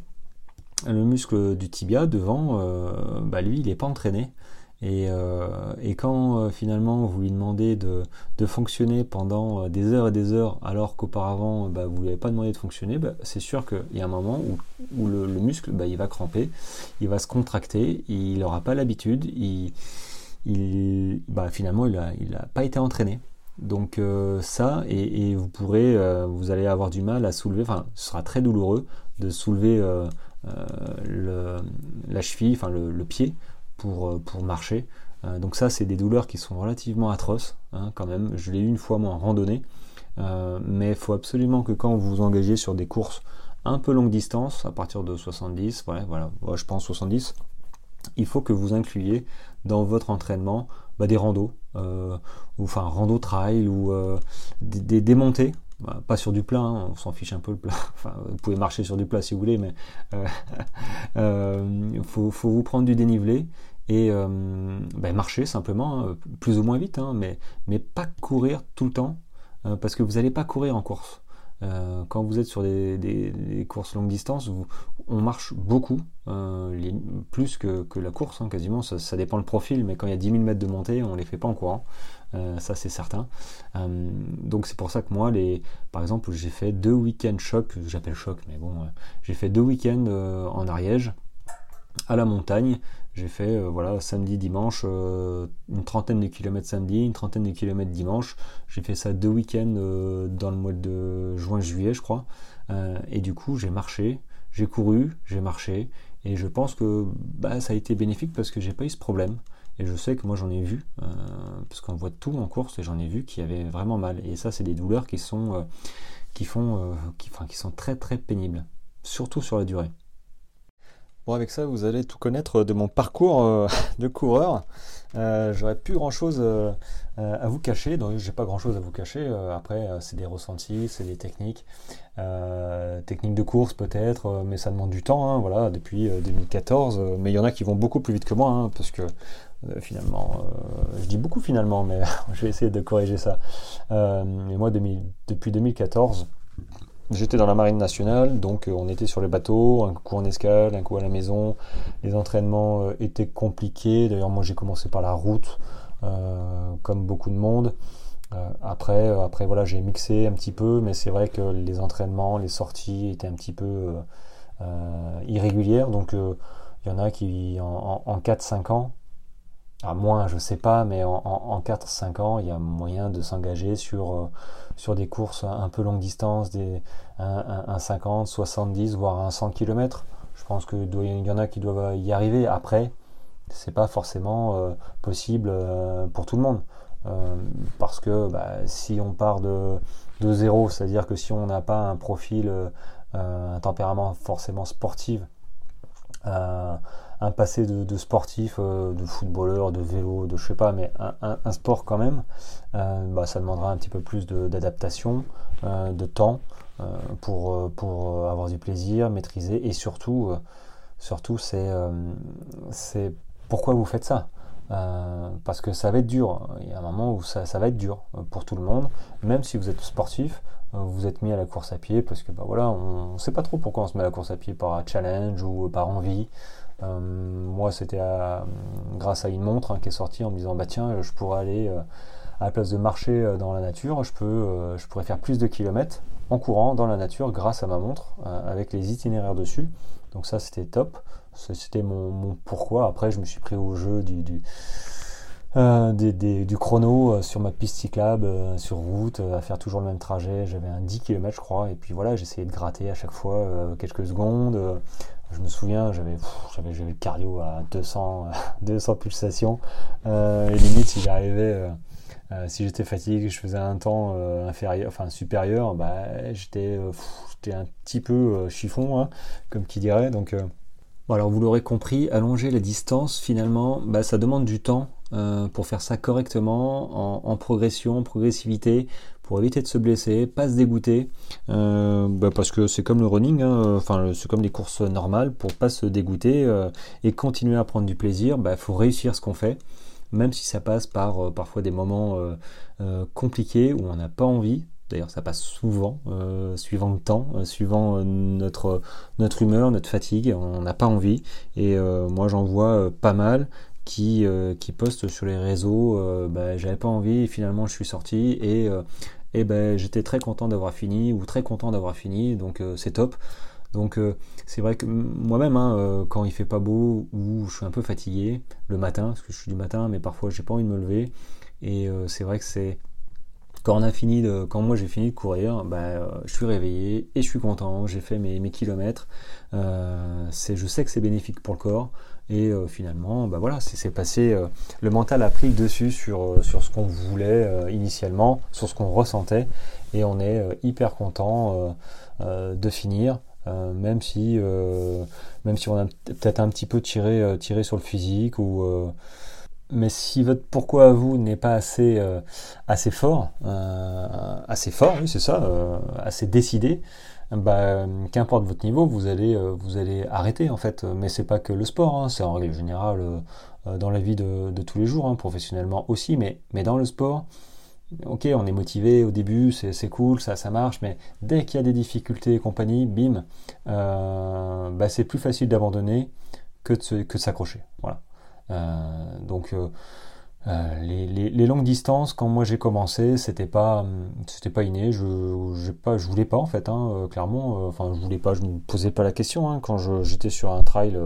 le muscle du tibia devant, euh, bah, lui, il n'est pas entraîné. Et, quand finalement vous lui demandez de, fonctionner pendant des heures et des heures alors qu'auparavant bah, vous ne lui avez pas demandé de fonctionner, bah, c'est sûr qu'il y a un moment où, le, muscle il va cramper, il va se contracter, il n'aura pas l'habitude, il, finalement il n'a pas été entraîné. Donc euh, ça, et, vous pourrez, euh, vous allez avoir du mal à soulever, enfin ce sera très douloureux de soulever euh, la cheville, enfin le, pied pour, pour marcher. donc ça, c'est des douleurs qui sont relativement atroces hein, quand même. Je l'ai eu une fois moi en randonnée, mais il faut absolument que quand vous vous engagez sur des courses un peu longue distance, à partir de 70, voilà, voilà je pense 70, il faut que vous incluiez dans votre entraînement bah, des randos, euh, ou enfin rando trail ou euh, des, démontées. Bah, pas sur du plat, hein, on s'en fiche un peu le plat. Enfin, vous pouvez marcher sur du plat si vous voulez, mais il euh, faut, vous prendre du dénivelé et bah, marcher simplement, hein, plus ou moins vite, hein, mais, pas courir tout le temps, parce que vous n'allez pas courir en course. Euh, quand vous êtes sur des, courses longue distance, on marche beaucoup, euh, plus que, la course, quasiment. Ça, dépend le profil, mais quand il y a 10 000 mètres de montée, on ne les fait pas en courant. Euh, ça, c'est certain. donc, c'est pour ça que moi, les, par exemple, j'ai fait deux week-ends choc, j'appelle choc, mais bon, j'ai fait deux week-ends en Ariège, à la montagne. J'ai fait euh, voilà samedi, dimanche, euh, une trentaine de kilomètres samedi, une trentaine de kilomètres dimanche. J'ai fait ça deux week-ends euh, dans le mois de juin-juillet, je crois. et du coup, j'ai marché, j'ai couru, j'ai marché. Et je pense que bah, ça a été bénéfique parce que j'ai pas eu ce problème. Et je sais que moi j'en ai vu, parce qu'on voit tout en course, et j'en ai vu qui avaient vraiment mal. Et ça, c'est des douleurs qui sont, qui font, qui, enfin, qui sont très très pénibles, surtout sur la durée. Bon, avec ça, vous allez tout connaître de mon parcours euh, de coureur. Euh, J'aurais plus grand chose euh, à vous cacher, donc j'ai pas grand chose à vous cacher. Euh, après, c'est des ressentis, c'est des techniques, techniques de course peut-être, mais ça demande du temps. Hein, voilà, depuis 2014. mais il y en a qui vont beaucoup plus vite que moi, hein, parce que finalement. je dis beaucoup finalement, mais je vais essayer de corriger ça. mais moi, depuis 2014, J'étais dans la marine nationale, donc on était sur les bateaux, un coup en escale, un coup à la maison. Les entraînements étaient compliqués. D'ailleurs, moi j'ai commencé par la route, comme beaucoup de monde. Euh, après, euh, après voilà, j'ai mixé un petit peu, mais c'est vrai que les entraînements, les sorties étaient un petit peu euh, irrégulières. Donc il y en a qui en, 4-5 ans, moins je sais pas, mais en, 4-5 ans, il y a moyen de s'engager sur, sur des courses un peu longue distance, des, un, 50, 70, voire un 100 km. Je pense qu'il y en a qui doivent y arriver. Après, c'est pas forcément possible pour tout le monde. Euh, parce que bah, si on part de, de zéro, c'est-à-dire que si on n'a pas un profil, euh, un tempérament forcément sportif, euh, un passé de, sportif, de footballeur, de vélo, de je sais pas, mais un, sport quand même, bah, ça demandera un petit peu plus d'adaptation, de, temps pour, avoir du plaisir, maîtriser et surtout, c'est pourquoi vous faites ça. Euh, parce que ça va être dur. Il y a un moment où ça, va être dur euh, pour tout le monde, même si vous êtes sportif, euh, vous êtes mis à la course à pied parce que bah voilà, on ne sait pas trop pourquoi on se met à la course à pied par challenge ou par envie. Moi, c'était grâce à une montre hein, qui est sortie en me disant bah tiens, je pourrais aller à la place de marcher dans la nature, je peux, je pourrais faire plus de kilomètres en courant dans la nature grâce à ma montre avec les itinéraires dessus. Donc ça, c'était top. C'était mon, pourquoi. Après, je me suis pris au jeu du, euh, chrono euh, sur ma piste cyclable, euh, sur route, à faire toujours le même trajet. J'avais un 10 km, je crois. Et puis voilà, j'essayais de gratter à chaque fois quelques secondes. Je me souviens, j'avais le cardio à 200, 200 pulsations. et limite, si j'arrivais. si j'étais fatigué, je faisais un temps inférieur, enfin supérieur, bah, j'étais un petit peu chiffon, hein, comme qui dirait. Donc, Bon, alors vous l'aurez compris, allonger la distance, finalement, bah, ça demande du temps euh, pour faire ça correctement, en, progression, en progressivité, pour éviter de se blesser, pas se dégoûter, euh, bah, parce que c'est comme le running, hein, enfin c'est comme les courses normales, pour pas se dégoûter euh, et continuer à prendre du plaisir, il bah, faut réussir ce qu'on fait, même si ça passe par parfois des moments compliqués où on n'a pas envie, D'ailleurs, ça passe souvent, euh, suivant le temps, euh, suivant euh, notre, notre humeur, notre fatigue, on n'a pas envie. Et moi, j'en vois pas mal qui, qui postent sur les réseaux, bah, j'avais pas envie, finalement je suis sorti, et, et ben, j'étais très content d'avoir fini, ou très content d'avoir fini, donc c'est top. Donc c'est vrai que moi-même, hein, quand il fait pas beau, ou je suis un peu fatigué le matin, parce que je suis du matin, mais parfois j'ai pas envie de me lever, et c'est vrai que c'est quand on a fini quand moi j'ai fini de courir, bah, euh, je suis réveillé et je suis content. J'ai fait mes, kilomètres. Euh, je sais que c'est bénéfique pour le corps. Et euh, finalement, bah voilà, c'est passé. le mental a pris le dessus sur, sur ce qu'on voulait initialement, sur ce qu'on ressentait, et on est hyper content de finir. même si même si on a peut-être un petit peu tiré, tiré sur le physique ou mais si votre pourquoi à vous n'est pas assez, euh, assez fort, euh, assez fort, oui c'est ça, euh, assez décidé, bah, qu'importe votre niveau, vous allez, vous allez arrêter en fait. Mais c'est pas que le sport, hein, c'est en règle générale dans la vie de, de tous les jours, hein, professionnellement aussi, mais, mais dans le sport, ok, on est motivé au début, c'est cool, ça, ça marche, mais dès qu'il y a des difficultés et compagnie, bim, bah, c'est plus facile d'abandonner que de, que de s'accrocher. Voilà. Euh, donc euh, euh, les, longues distances, quand moi j'ai commencé, c'était pas, c'était pas inné. Je, pas, je voulais pas en fait, hein, clairement. enfin, je voulais pas, je me posais pas la question hein, quand j'étais sur un trail,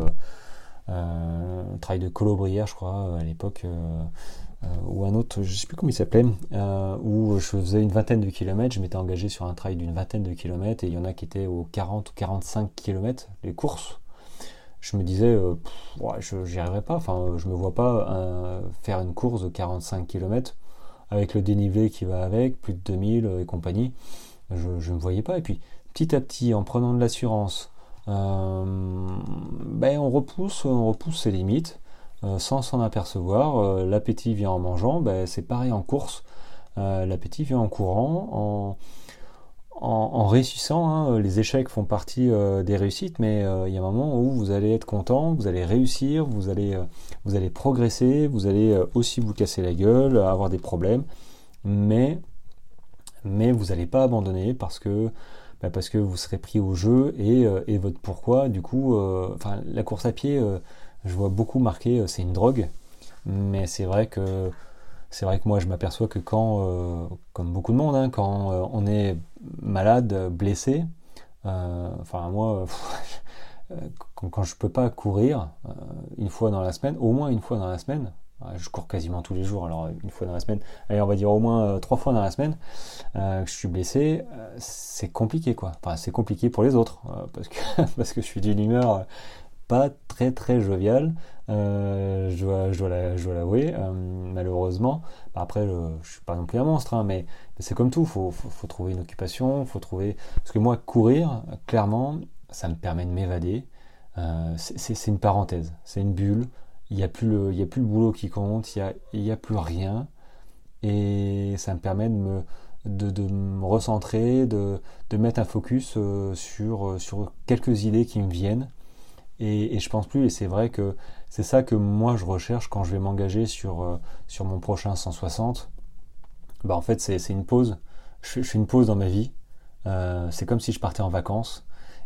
euh, trail de Colobrière, je crois, à l'époque, ou un autre, je sais plus comment il s'appelait, où je faisais une vingtaine de kilomètres. Je m'étais engagé sur un trail d'une vingtaine de kilomètres et il y en a qui étaient aux 40 ou 45 kilomètres les courses je me disais, euh, je n'y arriverai pas. Enfin, je me vois pas euh, faire une course de 45 km avec le dénivelé qui va avec, plus de 2000 et compagnie. Je ne me voyais pas. Et puis, petit à petit, en prenant de l'assurance, euh, ben, on repousse, on repousse ses limites sans s'en apercevoir. L'appétit vient en mangeant. Ben, c'est pareil en course. L'appétit vient en courant, en en, réussissant, hein, les échecs font partie des réussites, mais il y a un moment où vous allez être content, vous allez réussir, vous allez, vous allez progresser, vous allez aussi vous casser la gueule, avoir des problèmes, mais, mais vous n'allez pas abandonner parce que bah, parce que vous serez pris au jeu et, euh, et votre pourquoi. Du coup, euh, enfin, la course à pied, euh, je vois beaucoup marqué, c'est une drogue, mais c'est vrai que c'est vrai que moi je m'aperçois que quand, comme beaucoup de monde, hein, quand on est malade, blessé, enfin moi, quand, quand, je peux pas courir une fois dans la semaine, au moins une fois dans la semaine, je cours quasiment tous les jours, alors une fois dans la semaine, allez on va dire au moins euh, trois fois dans la semaine, euh, que je suis blessé, euh, c'est compliqué quoi. Enfin c'est compliqué pour les autres, parce, que, parce que je suis d'une humeur pas très très joviale, je dois, je dois l'avouer, malheureusement. Après je, suis pas non plus un monstre, hein, mais, c'est comme tout, faut, faut, trouver une occupation, faut trouver... Parce que moi courir, clairement, ça me permet de m'évader, c'est une parenthèse, c'est une bulle il n'y a, plus le, a plus le boulot qui compte, il n'y a, a, plus rien. Et ça me permet de me, de, me recentrer, de, de, mettre un focus euh, sur, euh, sur quelques idées qui me viennent. Et, et je pense plus, et c'est vrai que c'est ça que moi je recherche quand je vais m'engager sur, euh, sur mon prochain 160. Bah en fait c'est une pause. Je, fais une pause dans ma vie. c'est comme si je partais en vacances.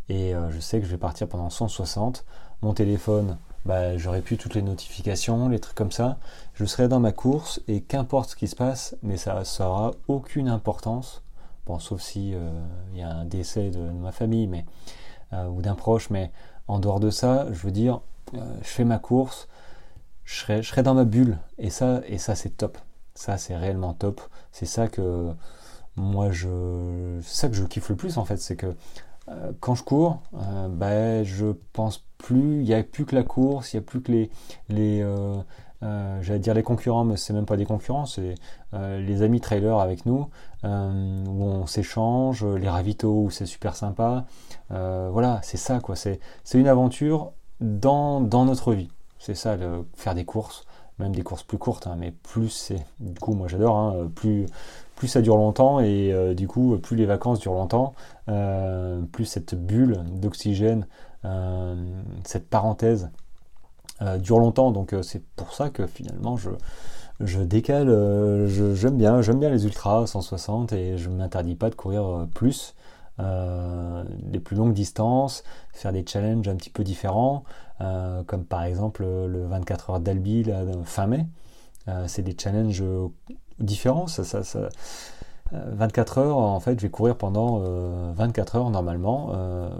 Et je sais que je vais partir pendant 160. Mon téléphone, bah, j'aurais pu toutes les notifications, les trucs comme ça. Je serai dans ma course et qu'importe ce qui se passe, mais ça n'aura aucune importance. Bon, sauf si euh, il y a un décès de, ma famille, mais euh, ou d'un proche, mais en dehors de ça, je veux dire, euh, je fais ma course, je serai, je serai dans ma bulle, et ça, et ça c'est top. Ça c'est réellement top. C'est ça que moi je, ça que je kiffe le plus en fait, c'est que euh, quand je cours, euh, ben, je pense plus, il n'y a plus que la course, il n'y a plus que les, les euh, j'allais dire les concurrents, mais c'est même pas des concurrents, c'est les amis trailers avec nous, où on s'échange, les ravitaux où c'est super sympa. voilà, c'est ça quoi, c'est une aventure dans, dans notre vie. C'est ça, le, faire des courses, même des courses plus courtes, hein, mais plus c'est, du coup moi j'adore, hein, plus, plus ça dure longtemps et euh, du coup plus les vacances durent longtemps, euh, plus cette bulle d'oxygène, euh, cette parenthèse dure longtemps. Donc c'est pour ça que finalement je, je décale, j'aime bien, j'aime bien les ultras 160 et je ne m'interdis pas de courir plus. des plus longues distances, faire des challenges un petit peu différents, comme par exemple le 24 heures d'Albi fin mai. c'est des challenges différent. Ça, ça, 24 euh, heures, en fait, je vais courir pendant 24 euh, heures normalement euh,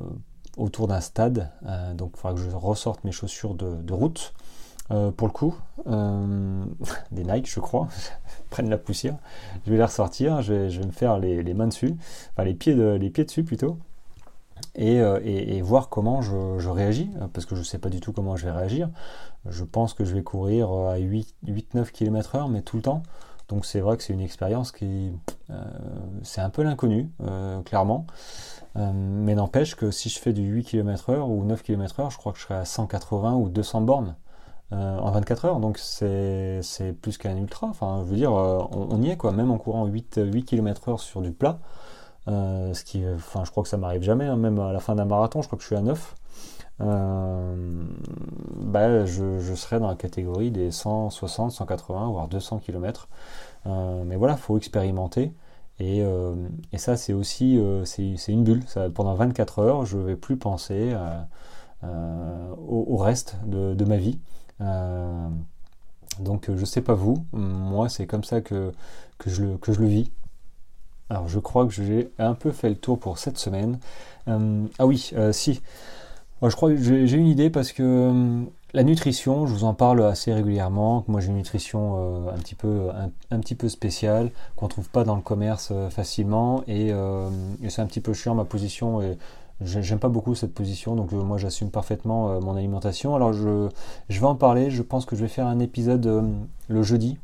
autour d'un stade. donc, il faudra que je ressorte mes chaussures de, route. pour le coup, des Nike, je crois, prennent la poussière. Je vais les ressortir, je vais, me faire les, mains dessus, enfin les pieds, les pieds dessus plutôt, et, et, voir comment je, réagis, parce que je ne sais pas du tout comment je vais réagir. Je pense que je vais courir à 8-9 km/h, mais tout le temps. Donc c'est vrai que c'est une expérience qui... Euh, c'est un peu l'inconnu, euh, clairement. Euh, mais n'empêche que si je fais du 8 km h ou 9 km h je crois que je serai à 180 ou 200 bornes en 24 heures. Donc c'est plus qu'un ultra. Enfin, je veux dire, on, y est quoi. Même en courant 8, 8 km h sur du plat. Ce qui, enfin, je crois que ça m'arrive jamais. Hein. même à la fin d'un marathon, je crois que je suis à 9. bah, je, je, serais dans la catégorie des 160, 180, voire 200 km. Euh, mais voilà, faut expérimenter. Et, euh, ça, c'est aussi euh, c'est une bulle. Pendant 24 heures, je ne vais plus penser au, reste de, ma vie. donc, je sais pas vous, moi, c'est comme ça que je le vis. Alors, je crois que j'ai un peu fait le tour pour cette semaine. ah oui, si. Moi, je crois que j'ai une idée parce que la nutrition, je vous en parle assez régulièrement. Moi, j'ai une nutrition euh, un, petit peu, un, petit peu spéciale qu'on trouve pas dans le commerce euh, facilement euh, et, c'est un petit peu chiant ma position et j'aime pas beaucoup cette position. Donc moi, j'assume parfaitement mon alimentation. Alors je, je vais en parler. Je pense que je vais faire un épisode le jeudi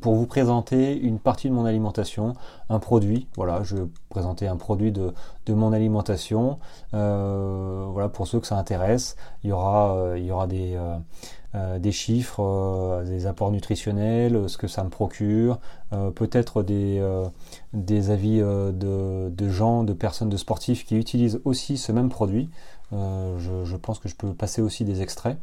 pour vous présenter une partie de mon alimentation, un produit. Voilà, je vais présenter un produit de, mon alimentation. Euh, voilà, pour ceux que ça intéresse, il y aura, euh, il y aura des, euh, des chiffres, des apports nutritionnels, ce que ça me procure, peut-être des, des avis de, de, gens, de personnes, de sportifs qui utilisent aussi ce même produit. Je, je, pense que je peux passer aussi des extraits.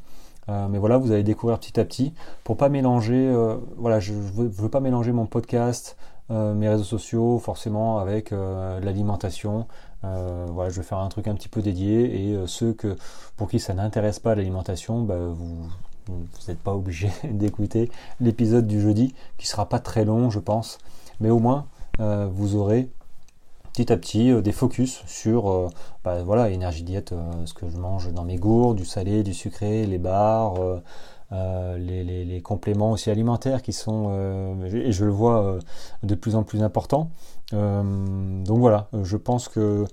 Euh, mais voilà, vous allez découvrir petit à petit pour pas mélanger. Euh, voilà, je, veux, veux, pas mélanger mon podcast, euh, mes réseaux sociaux forcément avec l'alimentation. voilà, je vais faire un truc un petit peu dédié et ceux que pour qui ça n'intéresse pas l'alimentation, bah, vous n'êtes pas obligé d'écouter l'épisode du jeudi qui sera pas très long, je pense, mais au moins vous aurez petit à petit euh, des focus sur euh, bah, voilà énergie diète euh, ce que je mange dans mes gourdes du salé du sucré les bars les, compléments aussi alimentaires qui sont et je le vois de plus en plus important donc voilà je pense que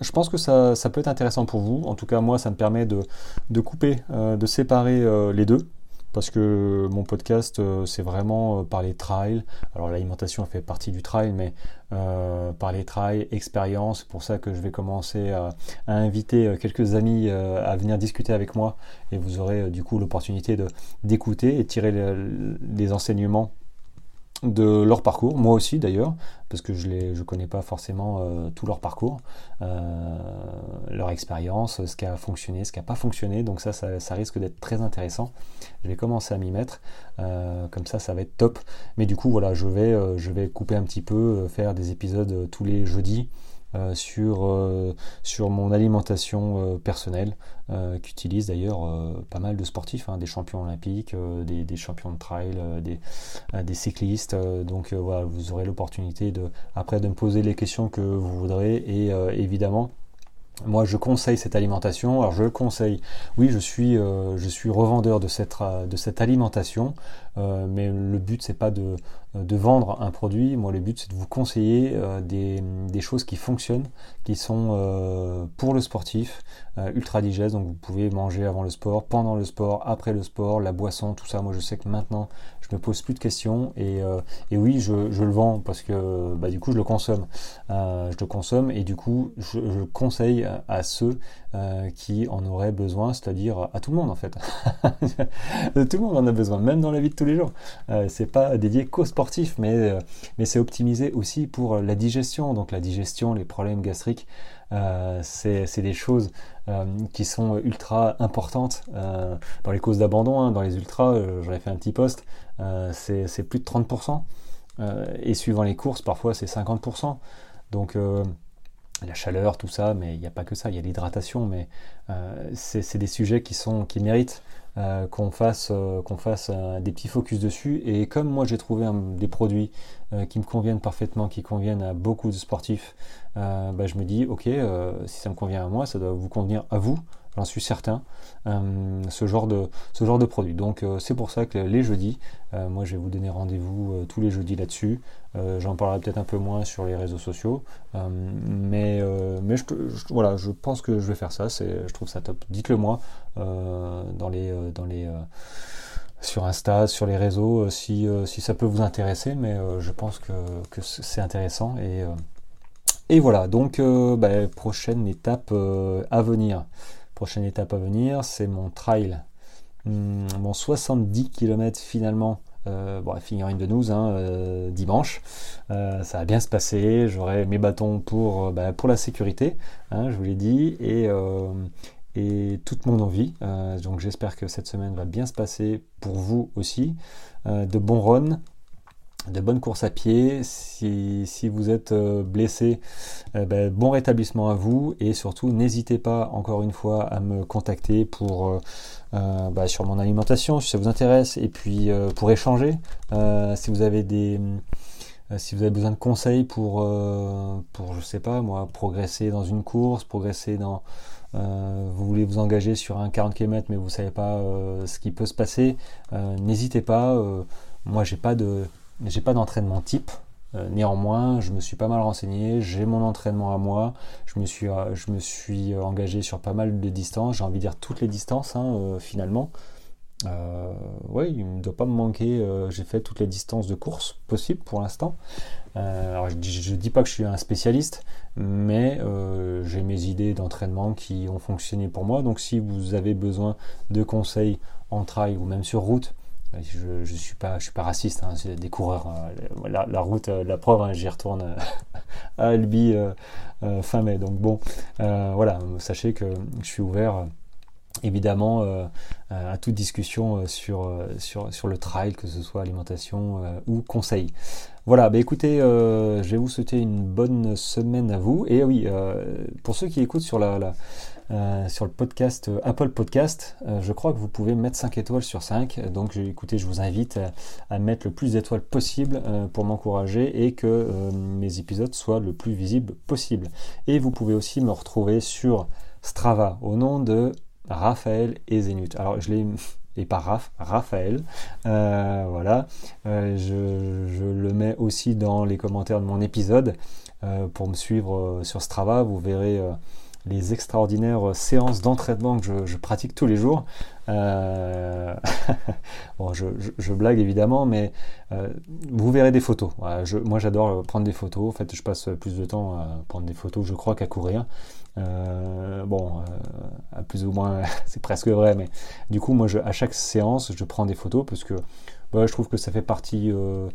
je pense que ça, peut être intéressant pour vous. En tout cas, moi, ça me permet de couper, de séparer les deux parce que mon podcast euh, c'est vraiment euh, parler trail. Alors l'alimentation fait partie du trail, mais euh, parler trail, expérience. C'est pour ça que je vais commencer à, inviter quelques amis à venir discuter avec moi et vous aurez du coup l'opportunité d'écouter et tirer les enseignements de leur parcours, moi aussi d'ailleurs, parce que je ne je connais pas forcément euh, tout leur parcours, euh, leur expérience, ce qui a fonctionné, ce qui n'a pas fonctionné, donc ça, ça, risque d'être très intéressant. Je vais commencer à m'y mettre, euh, comme ça, ça va être top. Mais du coup, voilà, je vais, je vais couper un petit peu, faire des épisodes tous les jeudis, euh, sur, euh, sur mon alimentation euh, personnelle, qu'utilisent d'ailleurs pas mal de sportifs, hein, des champions olympiques, des, des, champions de trail, des, des cyclistes. donc voilà, vous aurez l'opportunité de, après de me poser les questions que vous voudrez et évidemment moi, je conseille cette alimentation. Alors, je le conseille. Oui, je suis, je suis revendeur de cette, de cette alimentation, mais le but c'est pas de, euh, de vendre un produit. Moi, le but, c'est de vous conseiller euh, des, choses qui fonctionnent, qui sont euh, pour le sportif, ultra digestes. Donc, vous pouvez manger avant le sport, pendant le sport, après le sport, la boisson, tout ça. Moi, je sais que maintenant, je pose plus de questions. Et, oui, je, le vends parce que bah, du coup, je le consomme. je le consomme et du coup, je, je conseille à ceux qui en auraient besoin, c'est-à-dire à tout le monde en fait. tout le monde en a besoin, même dans la vie de tous les jours. c'est pas dédié qu'aux sportif, mais, euh, mais c'est optimisé aussi pour la digestion. Donc la digestion, les problèmes gastriques, euh, c'est des choses euh, qui sont ultra importantes dans les causes d'abandon. Hein. dans les ultras, j'en ai fait un petit post, c'est plus de 30%. et suivant les courses, parfois c'est 50%. Donc la chaleur, tout ça, mais il n'y a pas que ça, il y a l'hydratation, mais c'est des sujets qui, sont, qui méritent euh, qu'on fasse, euh, euh, des petits focus dessus. Et comme moi j'ai trouvé des produits qui me conviennent parfaitement, qui conviennent à beaucoup de sportifs, bah, je me dis ok, si ça me convient à moi, ça doit vous convenir à vous j'en suis certain, ce, genre de, ce genre de produit. Donc c'est pour ça que les jeudis, moi je vais vous donner rendez-vous tous les jeudis là-dessus. J'en parlerai peut-être un peu moins sur les réseaux sociaux, mais, mais je, voilà, je pense que je vais faire ça, je trouve ça top. Dites-le moi dans les euh, dans les, euh, sur Insta, sur les réseaux, euh, si, ça peut vous intéresser, mais je pense que, c'est intéressant. Et, et voilà, donc bah, prochaine étape à venir. Prochaine étape à venir, c'est mon trail. Mon 70 km finalement euh, bon, figurine de nous, hein, dimanche. ça va bien se passer. J'aurai mes bâtons pour, bah, pour la sécurité, hein, je vous l'ai dit, et, et toute mon envie. Euh, donc j'espère que cette semaine va bien se passer pour vous aussi. Euh, de bons runs, de bonnes courses à pied. Si, vous êtes euh, blessé, ben, bon rétablissement à vous et surtout n'hésitez pas encore une fois à me contacter pour bah, sur mon alimentation si ça vous intéresse et puis pour échanger. si vous avez des si vous avez besoin de conseils pour, pour je sais pas moi, progresser dans une course, progresser dans, euh, vous voulez vous engager sur un 40 km mais vous ne savez pas euh, ce qui peut se passer, euh, n'hésitez pas. moi, j'ai pas de, j'ai pas d'entraînement type. néanmoins, je me suis pas mal renseigné, j'ai mon entraînement à moi, je me suis, je me suis engagé sur pas mal de distances, j'ai envie de dire toutes les distances hein, finalement. euh, ouais, il ne doit pas me manquer. Euh, j'ai fait toutes les distances de course possibles pour l'instant. Euh, alors je ne dis pas que je suis un spécialiste, mais j'ai mes idées d'entraînement qui ont fonctionné pour moi. Donc si vous avez besoin de conseils en trail ou même sur route, je ne suis, pas, je suis pas raciste, hein, c'est des coureurs. la, route, la preuve, hein, j'y retourne à Albi fin mai. Donc bon, voilà, sachez que je suis ouvert évidemment euh, euh, à toute discussion euh, sur, sur, sur, le trail, que ce soit alimentation ou conseil. Voilà, bah écoutez, je vais vous souhaiter une bonne semaine à vous. Et oui, pour ceux qui écoutent sur, la, sur le podcast Apple Podcast, je crois que vous pouvez mettre 5 étoiles sur 5. Donc écoutez, je vous invite à, mettre le plus d'étoiles possible pour m'encourager et que mes épisodes soient le plus visibles possible. Et vous pouvez aussi me retrouver sur Strava au nom de Raphaël et Zénith. Alors je l'ai et pas Raph, Raphaël. Euh, voilà. Euh, je, le mets aussi dans les commentaires de mon épisode. Euh, pour me suivre sur Strava, vous verrez les extraordinaires séances d'entraînement que je, pratique tous les jours. bon, je, blague évidemment, mais vous verrez des photos. moi, j'adore prendre des photos. En fait, je passe plus de temps à prendre des photos, je crois, qu'à courir. Euh, bon, euh, plus ou moins, c'est presque vrai, mais du coup, moi, à chaque séance, je prends des photos parce que bah, je trouve que ça fait partie, euh,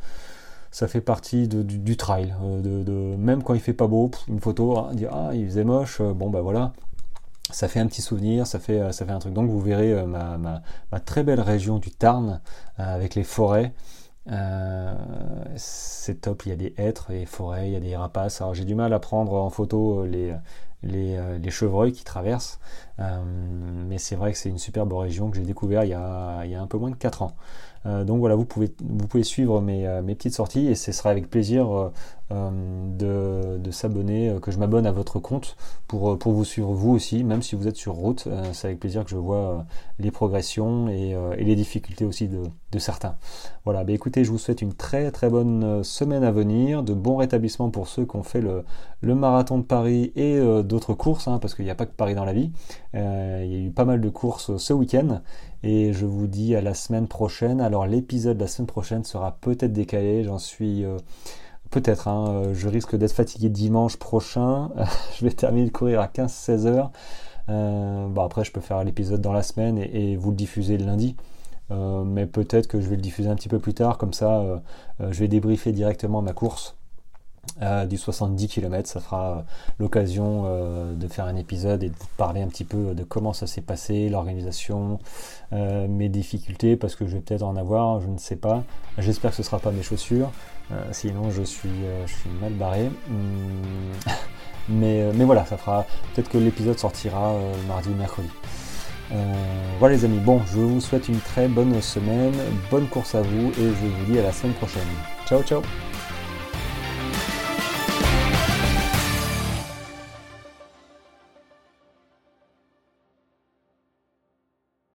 ça fait partie du, trail. De, même quand il fait pas beau, une photo, hein, dire ah, il faisait moche, bon, bah voilà. Ça fait un petit souvenir, ça fait, ça fait un truc. Donc vous verrez ma, très belle région du Tarn avec les forêts. c'est top, il y a des hêtres, des forêts, il y a des rapaces. Alors j'ai du mal à prendre en photo les, euh, les, chevreuils qui traversent. Euh, mais c'est vrai que c'est une superbe région que j'ai découvert il y, a, il y, a, un peu moins de 4 ans. Euh, donc voilà, vous pouvez, vous pouvez suivre mes, mes petites sorties et ce sera avec plaisir euh, de, s'abonner, euh, que je m'abonne à votre compte pour, euh, pour vous suivre vous aussi, même si vous êtes sur route. c'est avec plaisir que je vois les progressions et, les difficultés aussi de, certains. Voilà, bah écoutez, je vous souhaite une très très bonne semaine à venir, de bons rétablissements pour ceux qui ont fait le, marathon de Paris et d'autres courses, hein, parce qu'il n'y a pas que Paris dans la vie. il y a eu pas mal de courses ce week-end et je vous dis à la semaine prochaine. Alors l'épisode de la semaine prochaine sera peut-être décalé, j'en suis Peut-être, hein, euh, je risque d'être fatigué dimanche prochain. je vais terminer de courir à 15-16 heures. Euh, après, je peux faire l'épisode dans la semaine et, vous le diffuser le lundi. Euh, mais peut-être que je vais le diffuser un petit peu plus tard, comme ça je vais débriefer directement ma course du 70 km. Ça fera l'occasion de faire un épisode et de parler un petit peu de comment ça s'est passé, l'organisation, mes difficultés, parce que je vais peut-être en avoir, je ne sais pas. J'espère que ce ne sera pas mes chaussures. Euh, sinon, je suis, euh, je suis mal barré. Hmm. mais, euh, mais voilà, ça fera. Peut-être que l'épisode sortira mardi ou mercredi. voilà les amis, bon, je vous souhaite une très bonne semaine, bonne course à vous et je vous dis à la semaine prochaine. Ciao ciao